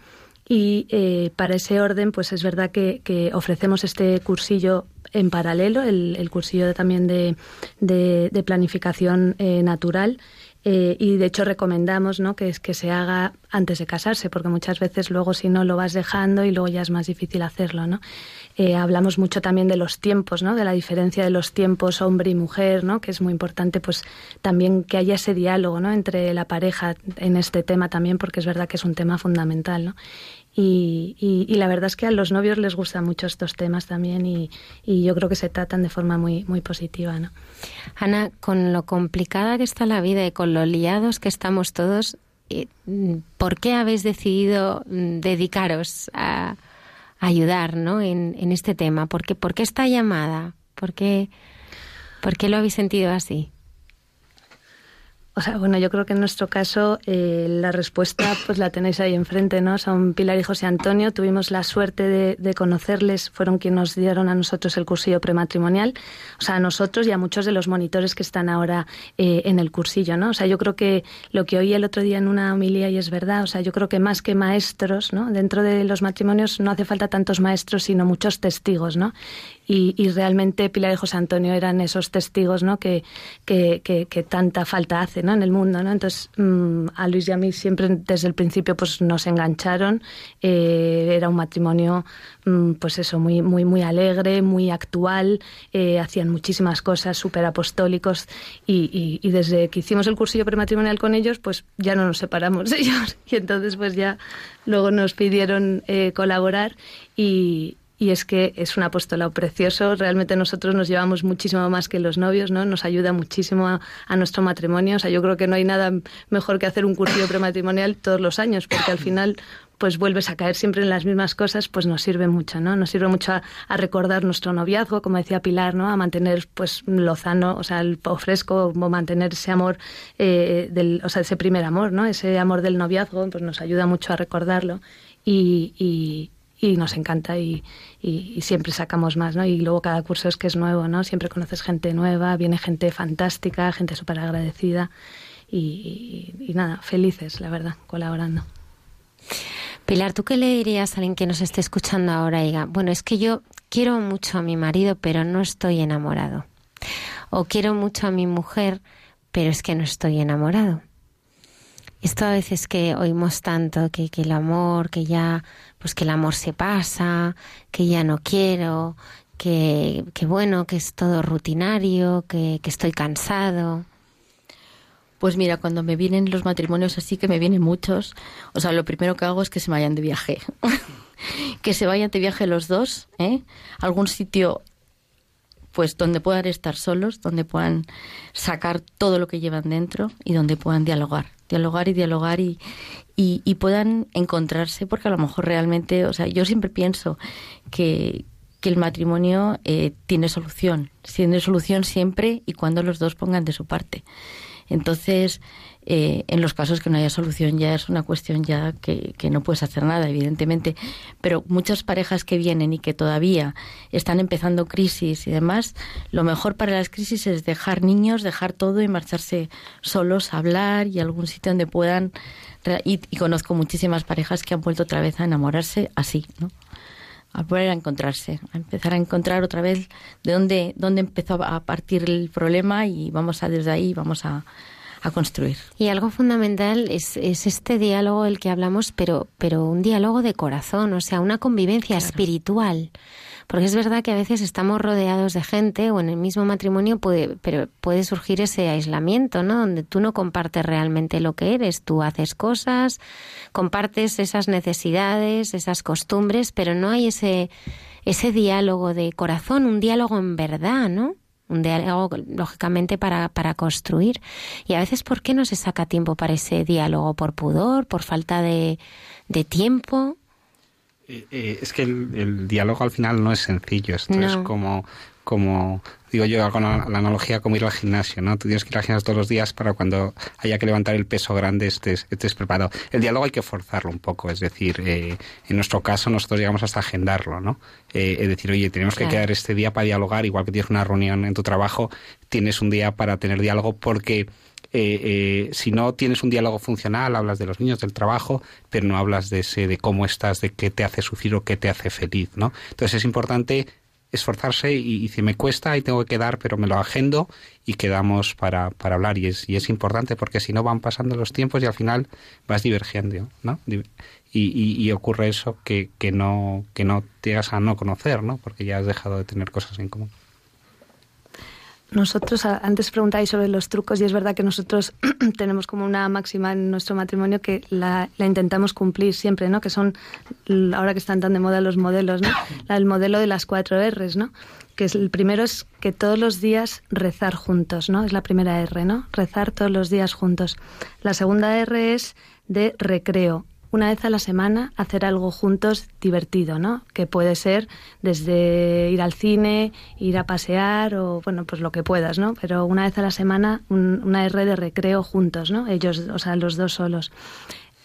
Y eh, para ese orden, pues es verdad que, ofrecemos este cursillo en paralelo, el, el cursillo también de, de, de planificación natural, eh, y de hecho recomendamos ¿no? que, que se haga antes de casarse, porque muchas veces luego si no lo vas dejando y luego ya es más difícil hacerlo. ¿no? Eh, hablamos mucho también de los tiempos, ¿no? de la diferencia de los tiempos hombre y mujer, ¿no? que es muy importante pues también que haya ese diálogo ¿no? entre la pareja en este tema también, porque es verdad que es un tema fundamental. ¿no? Y, y, la verdad es que a los novios les gustan mucho estos temas también y, y, yo creo que se tratan de forma muy, muy positiva. ¿no? Ana, con lo complicada que está la vida y con lo liados que estamos todos, eh, ¿por qué habéis decidido mm, dedicaros a, ayudar ¿no? en, en, este tema? ¿Por qué, ¿Por qué esta llamada? ¿Por qué, ¿Por qué lo habéis sentido así? O sea, bueno, yo creo que en nuestro caso eh, la respuesta pues la tenéis ahí enfrente, ¿no? Son Pilar y José Antonio. Tuvimos la suerte de, conocerles, fueron quienes nos dieron a nosotros el cursillo prematrimonial. O sea, a nosotros y a muchos de los monitores que están ahora eh, en el cursillo, ¿no? O sea, yo creo que lo que oí el otro día en una homilía y es verdad, o sea, yo creo que más que maestros, ¿no? Dentro de los matrimonios no hace falta tantos maestros, sino muchos testigos, ¿no? y, realmente Pilar y José Antonio eran esos testigos ¿no? que, que, que, tanta falta hace ¿no? en el mundo. ¿no? Entonces, mm, a Luis y a mí siempre desde el principio pues, nos engancharon. Eh, era un matrimonio, mm, pues eso, muy, muy, muy alegre, muy actual. Eh, hacían muchísimas cosas, súper apostólicos. Y, y, desde que hicimos el cursillo prematrimonial con ellos, pues ya no nos separamos de ellos. Y entonces, pues ya luego nos pidieron eh, colaborar y, y es que es un apostolado precioso. Realmente nosotros nos llevamos muchísimo más que los novios, ¿no? Nos ayuda muchísimo a, nuestro matrimonio. O sea, yo creo que no hay nada mejor que hacer un cursillo prematrimonial todos los años, porque al final pues vuelves a caer siempre en las mismas cosas, pues nos sirve mucho, ¿no? Nos sirve mucho a, recordar nuestro noviazgo, como decía Pilar, ¿no? A mantener, pues, lozano, o sea, el fresco, o mantener ese amor, eh, del, o sea, ese primer amor, ¿no? Ese amor del noviazgo, pues nos ayuda mucho a recordarlo y, y nos encanta y, y, siempre sacamos más, ¿no? Y luego cada curso es que es nuevo, ¿no? Siempre conoces gente nueva, viene gente fantástica, gente súper agradecida y, y, nada, felices, la verdad, colaborando. Pilar, ¿tú qué le dirías a alguien que nos esté escuchando ahora y diga, bueno, es que yo quiero mucho a mi marido, pero no estoy enamorado? O quiero mucho a mi mujer, pero es que no estoy enamorado. Esto a veces que oímos tanto, que, que el amor, que ya pues que el amor se pasa, que ya no quiero, que, que bueno, que es todo rutinario, que, que estoy cansado. Pues mira, cuando me vienen los matrimonios así, que me vienen muchos, o sea, lo primero que hago es que se vayan de viaje. que se vayan de viaje los dos, ¿eh? Algún sitio, pues donde puedan estar solos, donde puedan sacar todo lo que llevan dentro y donde puedan dialogar. Dialogar y dialogar y, y, puedan encontrarse, porque a lo mejor realmente, o sea, yo siempre pienso que, que el matrimonio eh, tiene solución, tiene solución siempre y cuando los dos pongan de su parte. Entonces, eh, en los casos que no haya solución ya es una cuestión ya que, no puedes hacer nada, evidentemente. Pero muchas parejas que vienen y que todavía están empezando crisis y demás, lo mejor para las crisis es dejar niños, dejar todo y marcharse solos a hablar y algún sitio donde puedan y, conozco muchísimas parejas que han vuelto otra vez a enamorarse así, ¿no? A volver a encontrarse, a empezar a encontrar otra vez de dónde, dónde empezó a partir el problema y vamos a desde ahí vamos a, a construir. Y algo fundamental es, es, este diálogo del que hablamos, pero, pero un diálogo de corazón, o sea, una convivencia espiritual. Porque es verdad que a veces estamos rodeados de gente o en el mismo matrimonio puede, pero puede surgir ese aislamiento, ¿no? Donde tú no compartes realmente lo que eres, tú haces cosas, compartes esas necesidades, esas costumbres, pero no hay ese ese diálogo de corazón, un diálogo en verdad, ¿no? Un diálogo, lógicamente, para, para construir. Y a veces, ¿por qué no se saca tiempo para ese diálogo? ¿Por pudor? ¿Por falta de, de tiempo? Eh, eh, es que el, diálogo al final no es sencillo. Esto es como, como, digo yo, hago la, analogía como ir al gimnasio, ¿no? Tú tienes que ir al gimnasio todos los días para cuando haya que levantar el peso grande estés, estés preparado. El diálogo hay que forzarlo un poco, es decir, eh, en nuestro caso nosotros llegamos hasta agendarlo, ¿no? es decir, oye, tenemos que quedar este día para dialogar, igual que tienes una reunión en tu trabajo, tienes un día para tener diálogo porque eh, eh, si no tienes un diálogo funcional, hablas de los niños, del trabajo, pero no hablas de ese, de cómo estás, de qué te hace sufrir o qué te hace feliz, ¿no? Entonces es importante esforzarse y, si me cuesta y tengo que quedar, pero me lo agendo y quedamos para, para hablar y es, y es importante porque si no van pasando los tiempos y al final vas divergiendo, ¿no? Y, y, ocurre eso que, que, no, que no te llegas a no conocer, ¿no? Porque ya has dejado de tener cosas en común. Nosotros, antes preguntáis sobre los trucos y es verdad que nosotros tenemos como una máxima en nuestro matrimonio que la, intentamos cumplir siempre, ¿no? Que son, ahora que están tan de moda los modelos, ¿no? El modelo de las cuatro R's, ¿no? Que es, el primero es que todos los días rezar juntos, ¿no? Es la primera R, ¿no? Rezar todos los días juntos. La segunda R es de recreo una vez a la semana hacer algo juntos divertido, ¿no? Que puede ser desde ir al cine, ir a pasear o, bueno, pues lo que puedas, ¿no? Pero una vez a la semana una R de recreo juntos, ¿no? Ellos, o sea, los dos solos.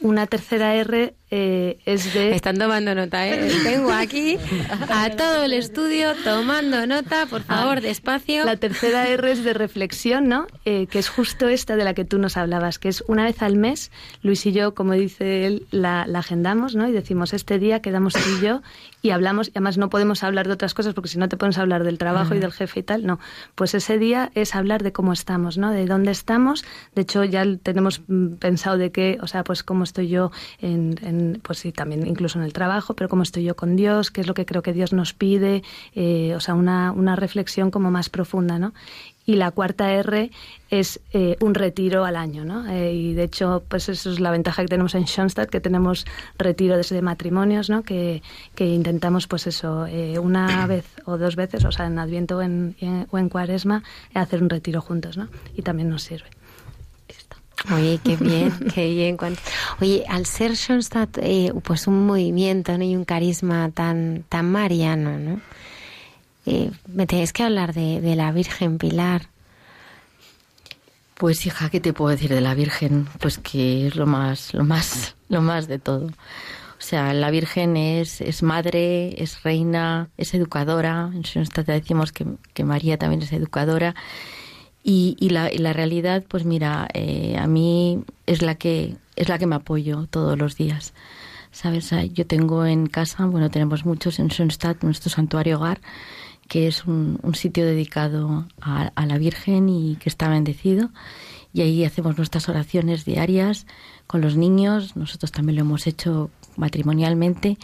Una tercera R eh, es de... Están tomando nota, ¿eh? Tengo aquí a todo el estudio tomando nota, por ah, favor, despacio. La tercera R es de reflexión, ¿no? Eh, que es justo esta de la que tú nos hablabas, que es una vez al mes, Luis y yo, como dice él, la, agendamos, ¿no? Y decimos, este día quedamos tú y yo y hablamos, y además no podemos hablar de otras cosas porque si no te pones a hablar del trabajo y del jefe y tal, no. Pues ese día es hablar de cómo estamos, ¿no? De dónde estamos. De hecho, ya tenemos mm, pensado de qué, o sea, pues cómo estoy yo en pues sí, también incluso en el trabajo, pero cómo estoy yo con Dios, qué es lo que creo que Dios nos pide, eh, o sea, una, una reflexión como más profunda, ¿no? y la cuarta R es eh, un retiro al año, ¿no? Eh, y de hecho, pues eso es la ventaja que tenemos en Schoenstatt, que tenemos retiro desde matrimonios, ¿no? Que, que intentamos, pues eso, una vez o dos veces, o sea, en Adviento o en, o en Cuaresma, hacer un retiro juntos, ¿no? Y también nos sirve. Oye, qué bien, qué bien. Oye, al ser Schoenstatt eh, pues un movimiento ¿no? y un carisma tan, tan mariano, ¿no? Eh, me tenéis que hablar de, de, la Virgen Pilar. Pues hija, ¿qué te puedo decir de la Virgen? Pues que es lo más, lo más, lo más de todo. O sea, la Virgen es, es madre, es reina, es educadora. En Schoenstatt decimos que, que María también es educadora y, y, la, y la realidad, pues mira, eh, a mí es la que es la que me apoyo todos los días. ¿Sabes? Yo tengo en casa, bueno, tenemos muchos en Schoenstatt, nuestro santuario hogar, que es un, un sitio dedicado a, a, la Virgen y que está bendecido. Y ahí hacemos nuestras oraciones diarias con los niños. Nosotros también lo hemos hecho matrimonialmente.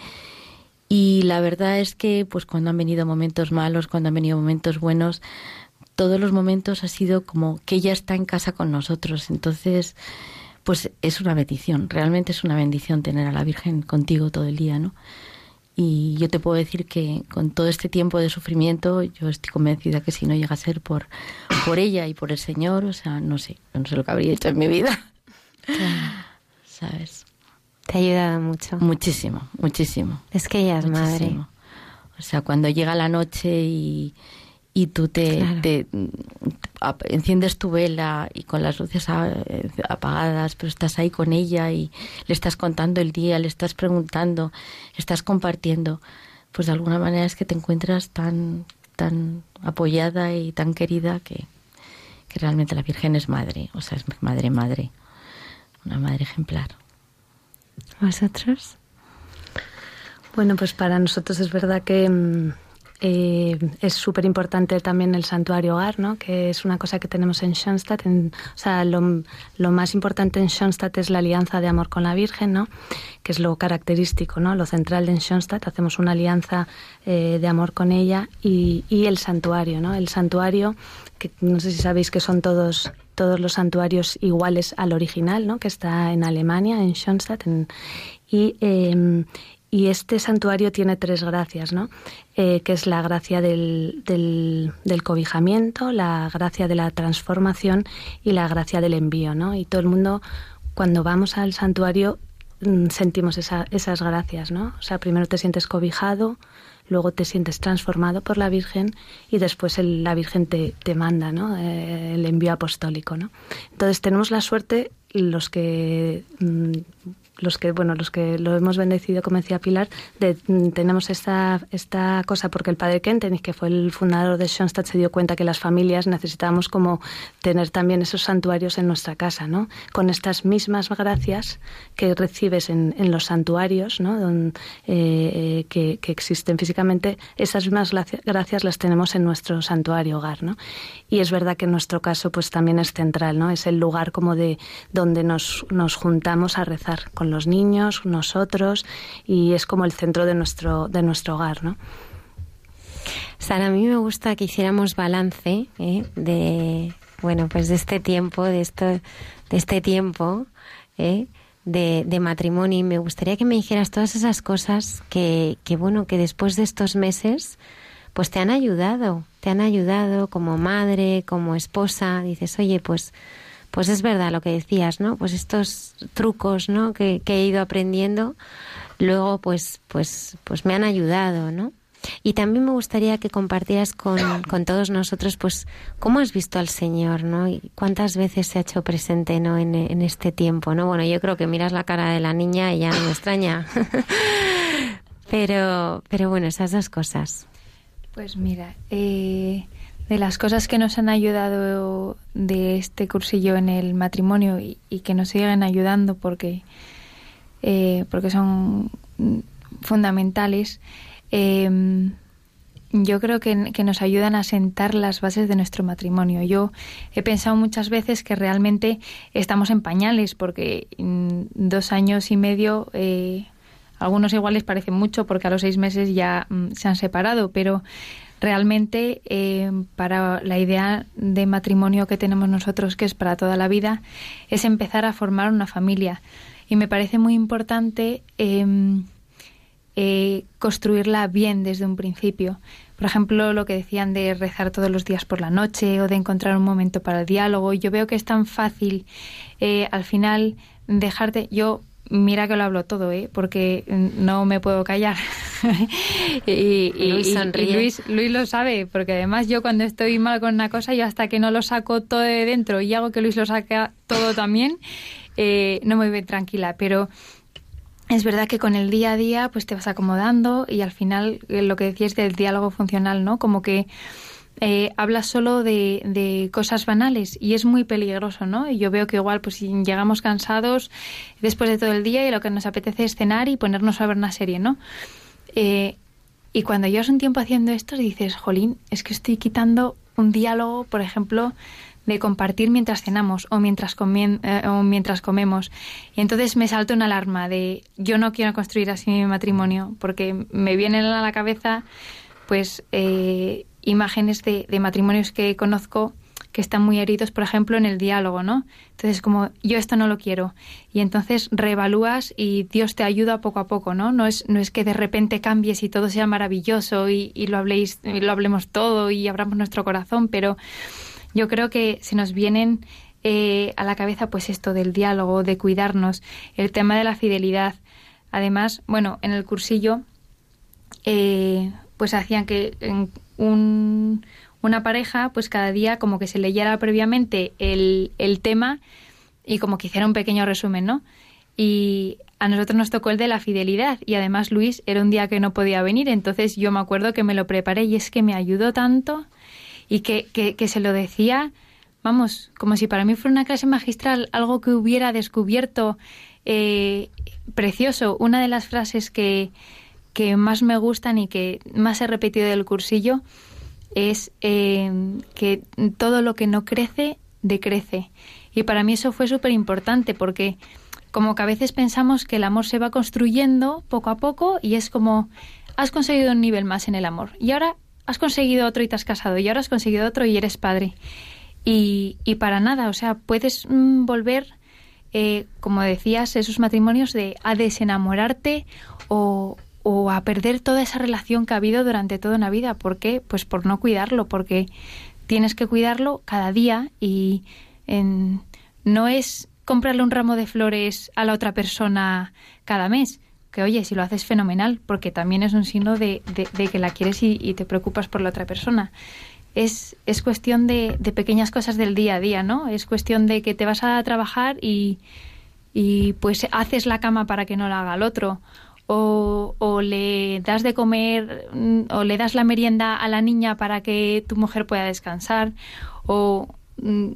Y la verdad es que, pues cuando han venido momentos malos, cuando han venido momentos buenos, todos los momentos ha sido como que ella está en casa con nosotros. Entonces, pues es una bendición, realmente es una bendición tener a la Virgen contigo todo el día, ¿no? Y yo te puedo decir que con todo este tiempo de sufrimiento, yo estoy convencida que si no llega a ser por, por ella y por el Señor, o sea, no sé, no sé lo que habría hecho en mi vida. ¿Sabes? Te ha ayudado mucho. Muchísimo, muchísimo. Es que ella es madre. O sea, cuando llega la noche y, y tú te, enciendes tu vela y con las luces apagadas, pero estás ahí con ella y le estás contando el día, le estás preguntando, estás compartiendo, pues de alguna manera es que te encuentras tan, tan apoyada y tan querida que, que realmente la Virgen es madre, o sea, es madre, madre, una madre ejemplar. ¿Vosotros? Bueno, pues para nosotros es verdad que mm, eh, es súper importante también el santuario hogar, ¿no? que es una cosa que tenemos en Schoenstatt. o sea, lo, lo, más importante en Schoenstatt es la alianza de amor con la Virgen, ¿no? que es lo característico, ¿no? lo central de Schoenstatt. Hacemos una alianza eh, de amor con ella y, y, el santuario. ¿no? El santuario, que no sé si sabéis que son todos todos los santuarios iguales al original, ¿no? que está en Alemania, en Schoenstatt. y, eh, y este santuario tiene tres gracias, ¿no? Eh, que es la gracia del, del, cobijamiento, la gracia de la transformación y la gracia del envío, ¿no? Y todo el mundo, cuando vamos al santuario, mm, sentimos esas gracias, ¿no? O sea, primero te sientes cobijado, luego te sientes transformado por la Virgen y después la Virgen te, te manda, ¿no? Eh, el envío apostólico, ¿no? Entonces tenemos la suerte los que mm, los que bueno los que lo hemos bendecido como decía Pilar mm, tenemos esta esta cosa porque el padre Kentenich que fue el fundador de Schoenstatt se dio cuenta que las familias necesitábamos como tener también esos santuarios en nuestra casa no con estas mismas gracias que recibes en, los santuarios no Don, eh, que, que, existen físicamente esas mismas gracias las tenemos en nuestro santuario hogar no y es verdad que en nuestro caso pues también es central no es el lugar como de donde nos nos juntamos a rezar con los niños, nosotros, y es como el centro de nuestro, de nuestro hogar, ¿no? Sara, a mí me gusta que hiciéramos balance ¿eh? de, bueno, pues de este tiempo, de esto, de este tiempo ¿eh? de, de, matrimonio. Y me gustaría que me dijeras todas esas cosas que, que, bueno, que después de estos meses, pues te han ayudado, te han ayudado como madre, como esposa. Dices, oye, pues pues es verdad lo que decías, ¿no? Pues estos trucos, ¿no? Que, he ido aprendiendo, luego pues, pues, pues me han ayudado, ¿no? Y también me gustaría que compartieras con, con, todos nosotros, pues, cómo has visto al Señor, ¿no? Y cuántas veces se ha hecho presente, ¿no? En, en este tiempo, ¿no? Bueno, yo creo que miras la cara de la niña y ya no me extraña. pero, pero bueno, esas dos cosas. Pues mira, eh, de las cosas que nos han ayudado de este cursillo en el matrimonio y, que nos siguen ayudando porque, eh, porque son fundamentales, eh, yo creo que, que, nos ayudan a sentar las bases de nuestro matrimonio. Yo he pensado muchas veces que realmente estamos en pañales porque dos años y medio, eh, algunos iguales parecen mucho porque a los seis meses ya mm, se han separado, pero realmente eh, para la idea de matrimonio que tenemos nosotros, que es para toda la vida, es empezar a formar una familia. Y me parece muy importante eh, eh, construirla bien desde un principio. Por ejemplo, lo que decían de rezar todos los días por la noche o de encontrar un momento para el diálogo. Yo veo que es tan fácil eh, al final dejarte. Yo mira que lo hablo todo, ¿eh? porque no me puedo callar. y, y, Luis, y, Luis, Luis, lo sabe, porque además yo cuando estoy mal con una cosa, yo hasta que no lo saco todo de dentro y hago que Luis lo saque todo también, eh, no me voy tranquila. Pero es verdad que con el día a día pues te vas acomodando y al final eh, lo que decías del diálogo funcional, ¿no? Como que eh, hablas solo de, cosas banales y es muy peligroso, ¿no? Y yo veo que igual pues llegamos cansados después de todo el día y lo que nos apetece es cenar y ponernos a ver una serie, ¿no? Eh, y cuando llevas un tiempo haciendo esto dices, jolín, es que estoy quitando un diálogo, por ejemplo, de compartir mientras cenamos o mientras, eh, o mientras comemos. Y entonces me salta una alarma de yo no quiero construir así mi matrimonio porque me vienen a la cabeza pues eh, imágenes de, matrimonios que conozco que están muy heridos, por ejemplo, en el diálogo, ¿no? Entonces, como yo esto no lo quiero. Y entonces reevalúas y Dios te ayuda poco a poco, ¿no? No es, no es que de repente cambies y todo sea maravilloso y, lo habléis, y lo hablemos todo y abramos nuestro corazón, pero yo creo que se nos vienen eh, a la cabeza pues esto del diálogo, de cuidarnos, el tema de la fidelidad. Además, bueno, en el cursillo eh, pues hacían que un, una pareja pues cada día como que se leyera previamente el, el tema y como que hiciera un pequeño resumen, ¿no? Y a nosotros nos tocó el de la fidelidad y además Luis era un día que no podía venir, entonces yo me acuerdo que me lo preparé y es que me ayudó tanto y que, que, que, se lo decía, vamos, como si para mí fuera una clase magistral, algo que hubiera descubierto eh, precioso. Una de las frases que, que más me gustan y que más he repetido del cursillo es eh, que todo lo que no crece, decrece. Y para mí eso fue súper importante porque como que a veces pensamos que el amor se va construyendo poco a poco y es como has conseguido un nivel más en el amor y ahora has conseguido otro y te has casado y ahora has conseguido otro y eres padre. Y, y para nada, o sea, puedes mm, volver, eh, como decías, esos matrimonios de a desenamorarte o, o a perder toda esa relación que ha habido durante toda una vida. ¿Por qué? Pues por no cuidarlo, porque tienes que cuidarlo cada día y en, no es comprarle un ramo de flores a la otra persona cada mes, que oye, si lo haces fenomenal, porque también es un signo de, de, que la quieres y, y, te preocupas por la otra persona. Es, es cuestión de, de, pequeñas cosas del día a día, ¿no? Es cuestión de que te vas a trabajar y, y pues haces la cama para que no la haga el otro. O, o, le das de comer mm, o le das la merienda a la niña para que tu mujer pueda descansar. O mm,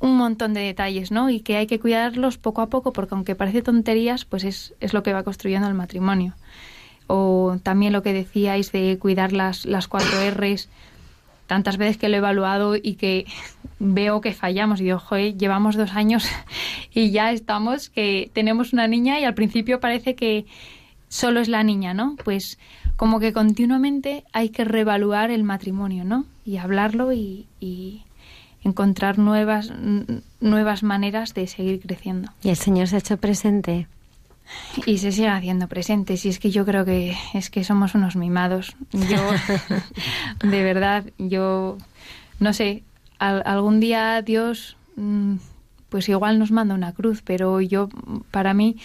un montón de detalles, ¿no? Y que hay que cuidarlos poco a poco, porque aunque parece tonterías, pues es, es lo que va construyendo el matrimonio. O también lo que decíais de cuidar las, las cuatro R's, tantas veces que lo he evaluado y que veo que fallamos. Y digo, joder, llevamos dos años y ya estamos, que tenemos una niña y al principio parece que solo es la niña, ¿no? Pues como que continuamente hay que reevaluar el matrimonio, ¿no? Y hablarlo y, y encontrar nuevas, nuevas maneras de seguir creciendo. ¿Y el Señor se ha hecho presente? Y se sigue haciendo presente. Si es que yo creo que es que somos unos mimados. Yo, de verdad, yo no sé, al, algún día Dios mmm, pues igual nos manda una cruz, pero yo, para mí,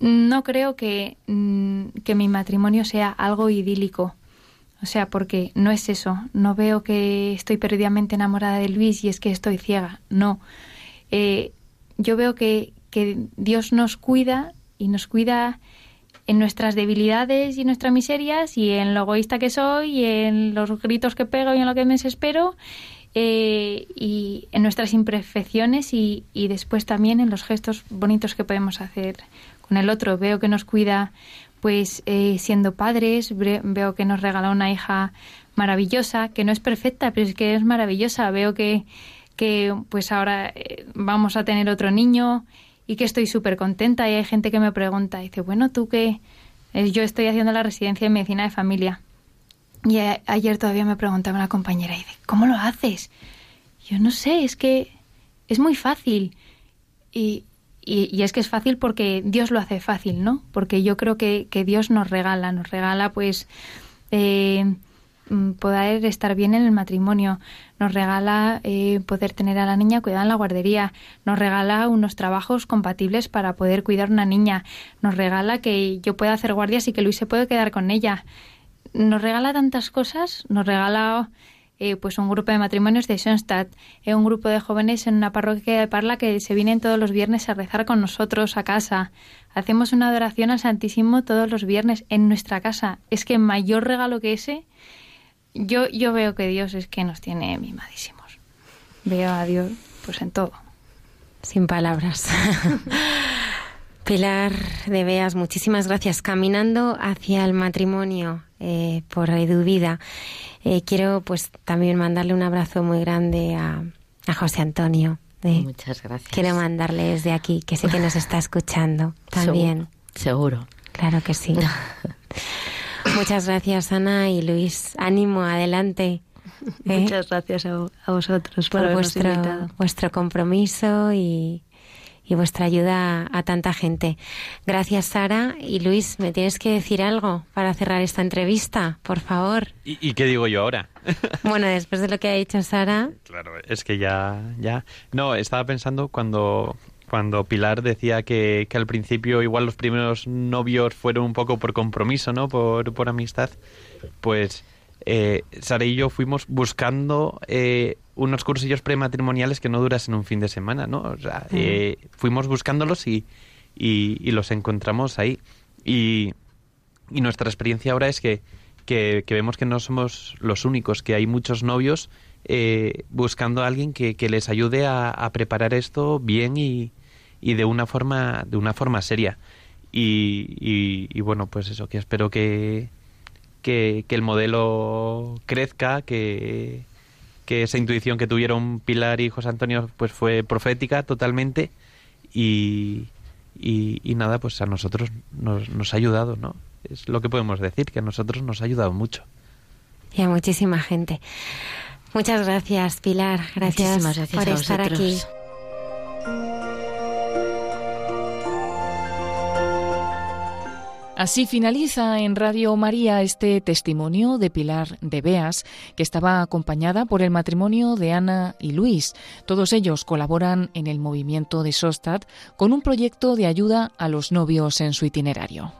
no creo que, mm, que mi matrimonio sea algo idílico. O sea, porque no es eso. No veo que estoy perdidamente enamorada de Luis y es que estoy ciega. No. Eh, yo veo que, que Dios nos cuida y nos cuida en nuestras debilidades y nuestras miserias y en lo egoísta que soy y en los gritos que pego y en lo que me desespero eh, y en nuestras imperfecciones y, y, después también en los gestos bonitos que podemos hacer con el otro. Veo que nos cuida pues eh, siendo padres, veo que nos regala una hija maravillosa, que no es perfecta, pero es que es maravillosa. Veo que, que pues ahora eh, vamos a tener otro niño y que estoy súper contenta y hay gente que me pregunta, dice, bueno, tú qué, eh, yo estoy haciendo la residencia de medicina de familia. Y ayer todavía me preguntaba una compañera, y dice, ¿cómo lo haces? Yo no sé, es que es muy fácil. Y, y, es que es fácil porque Dios lo hace fácil, ¿no? Porque yo creo que, que Dios nos regala, nos regala pues eh, Mm, poder estar bien en el matrimonio, nos regala eh, poder tener a la niña cuidada en la guardería, nos regala unos trabajos compatibles para poder cuidar una niña, nos regala que yo pueda hacer guardias y que Luis se puede quedar con ella. Nos regala tantas cosas, nos regala eh, pues un grupo de matrimonios de Schoenstatt, eh, un grupo de jóvenes en una parroquia de Parla que se vienen todos los viernes a rezar con nosotros a casa. Hacemos una adoración al Santísimo todos los viernes en nuestra casa. Es que mayor regalo que ese yo, yo veo que Dios es que nos tiene mimadísimos. Veo a Dios pues en todo. Sin palabras. Pilar de Beas, muchísimas gracias. Caminando hacia el matrimonio eh, por Eduvida, eh, quiero pues también mandarle un abrazo muy grande a, a José Antonio. Muchas gracias. Quiero mandarle desde aquí, que sé que nos está escuchando también. seguro. Claro que sí. Muchas gracias, Ana y Luis. Ánimo, adelante. ¿eh? Muchas gracias a, vosotros por, vuestro, vuestro compromiso y, vuestra ayuda a tanta gente. Gracias, Sara. Y Luis, ¿me tienes que decir algo para cerrar esta entrevista? Por favor. ¿Y, qué digo yo ahora? bueno, después de lo que ha dicho Sara. Claro, es que ya, ya. No, estaba pensando cuando cuando Pilar decía que, que, al principio igual los primeros novios fueron un poco por compromiso, ¿no? Por, por amistad, pues eh, Sara y yo fuimos buscando eh, unos cursillos prematrimoniales que no durasen un fin de semana, ¿no? O sea, eh, fuimos buscándolos y, y, los encontramos ahí. Y, y nuestra experiencia ahora es que, que, vemos que no somos los únicos, que hay muchos novios eh, buscando a alguien que, que les ayude a, a, preparar esto bien y, y de una forma de una forma seria y, y, bueno pues eso que espero que, que, el modelo crezca que, que esa intuición que tuvieron Pilar y José Antonio pues fue profética totalmente y, y, nada pues a nosotros nos, nos ha ayudado no es lo que podemos decir que a nosotros nos ha ayudado mucho. Y a muchísima gente. Muchas gracias Pilar. Gracias, gracias por estar aquí Así finaliza en Radio María este testimonio de Pilar de Beas, que estaba acompañada por el matrimonio de Ana y Luis. Todos ellos colaboran en el movimiento de Sostad con un proyecto de ayuda a los novios en su itinerario.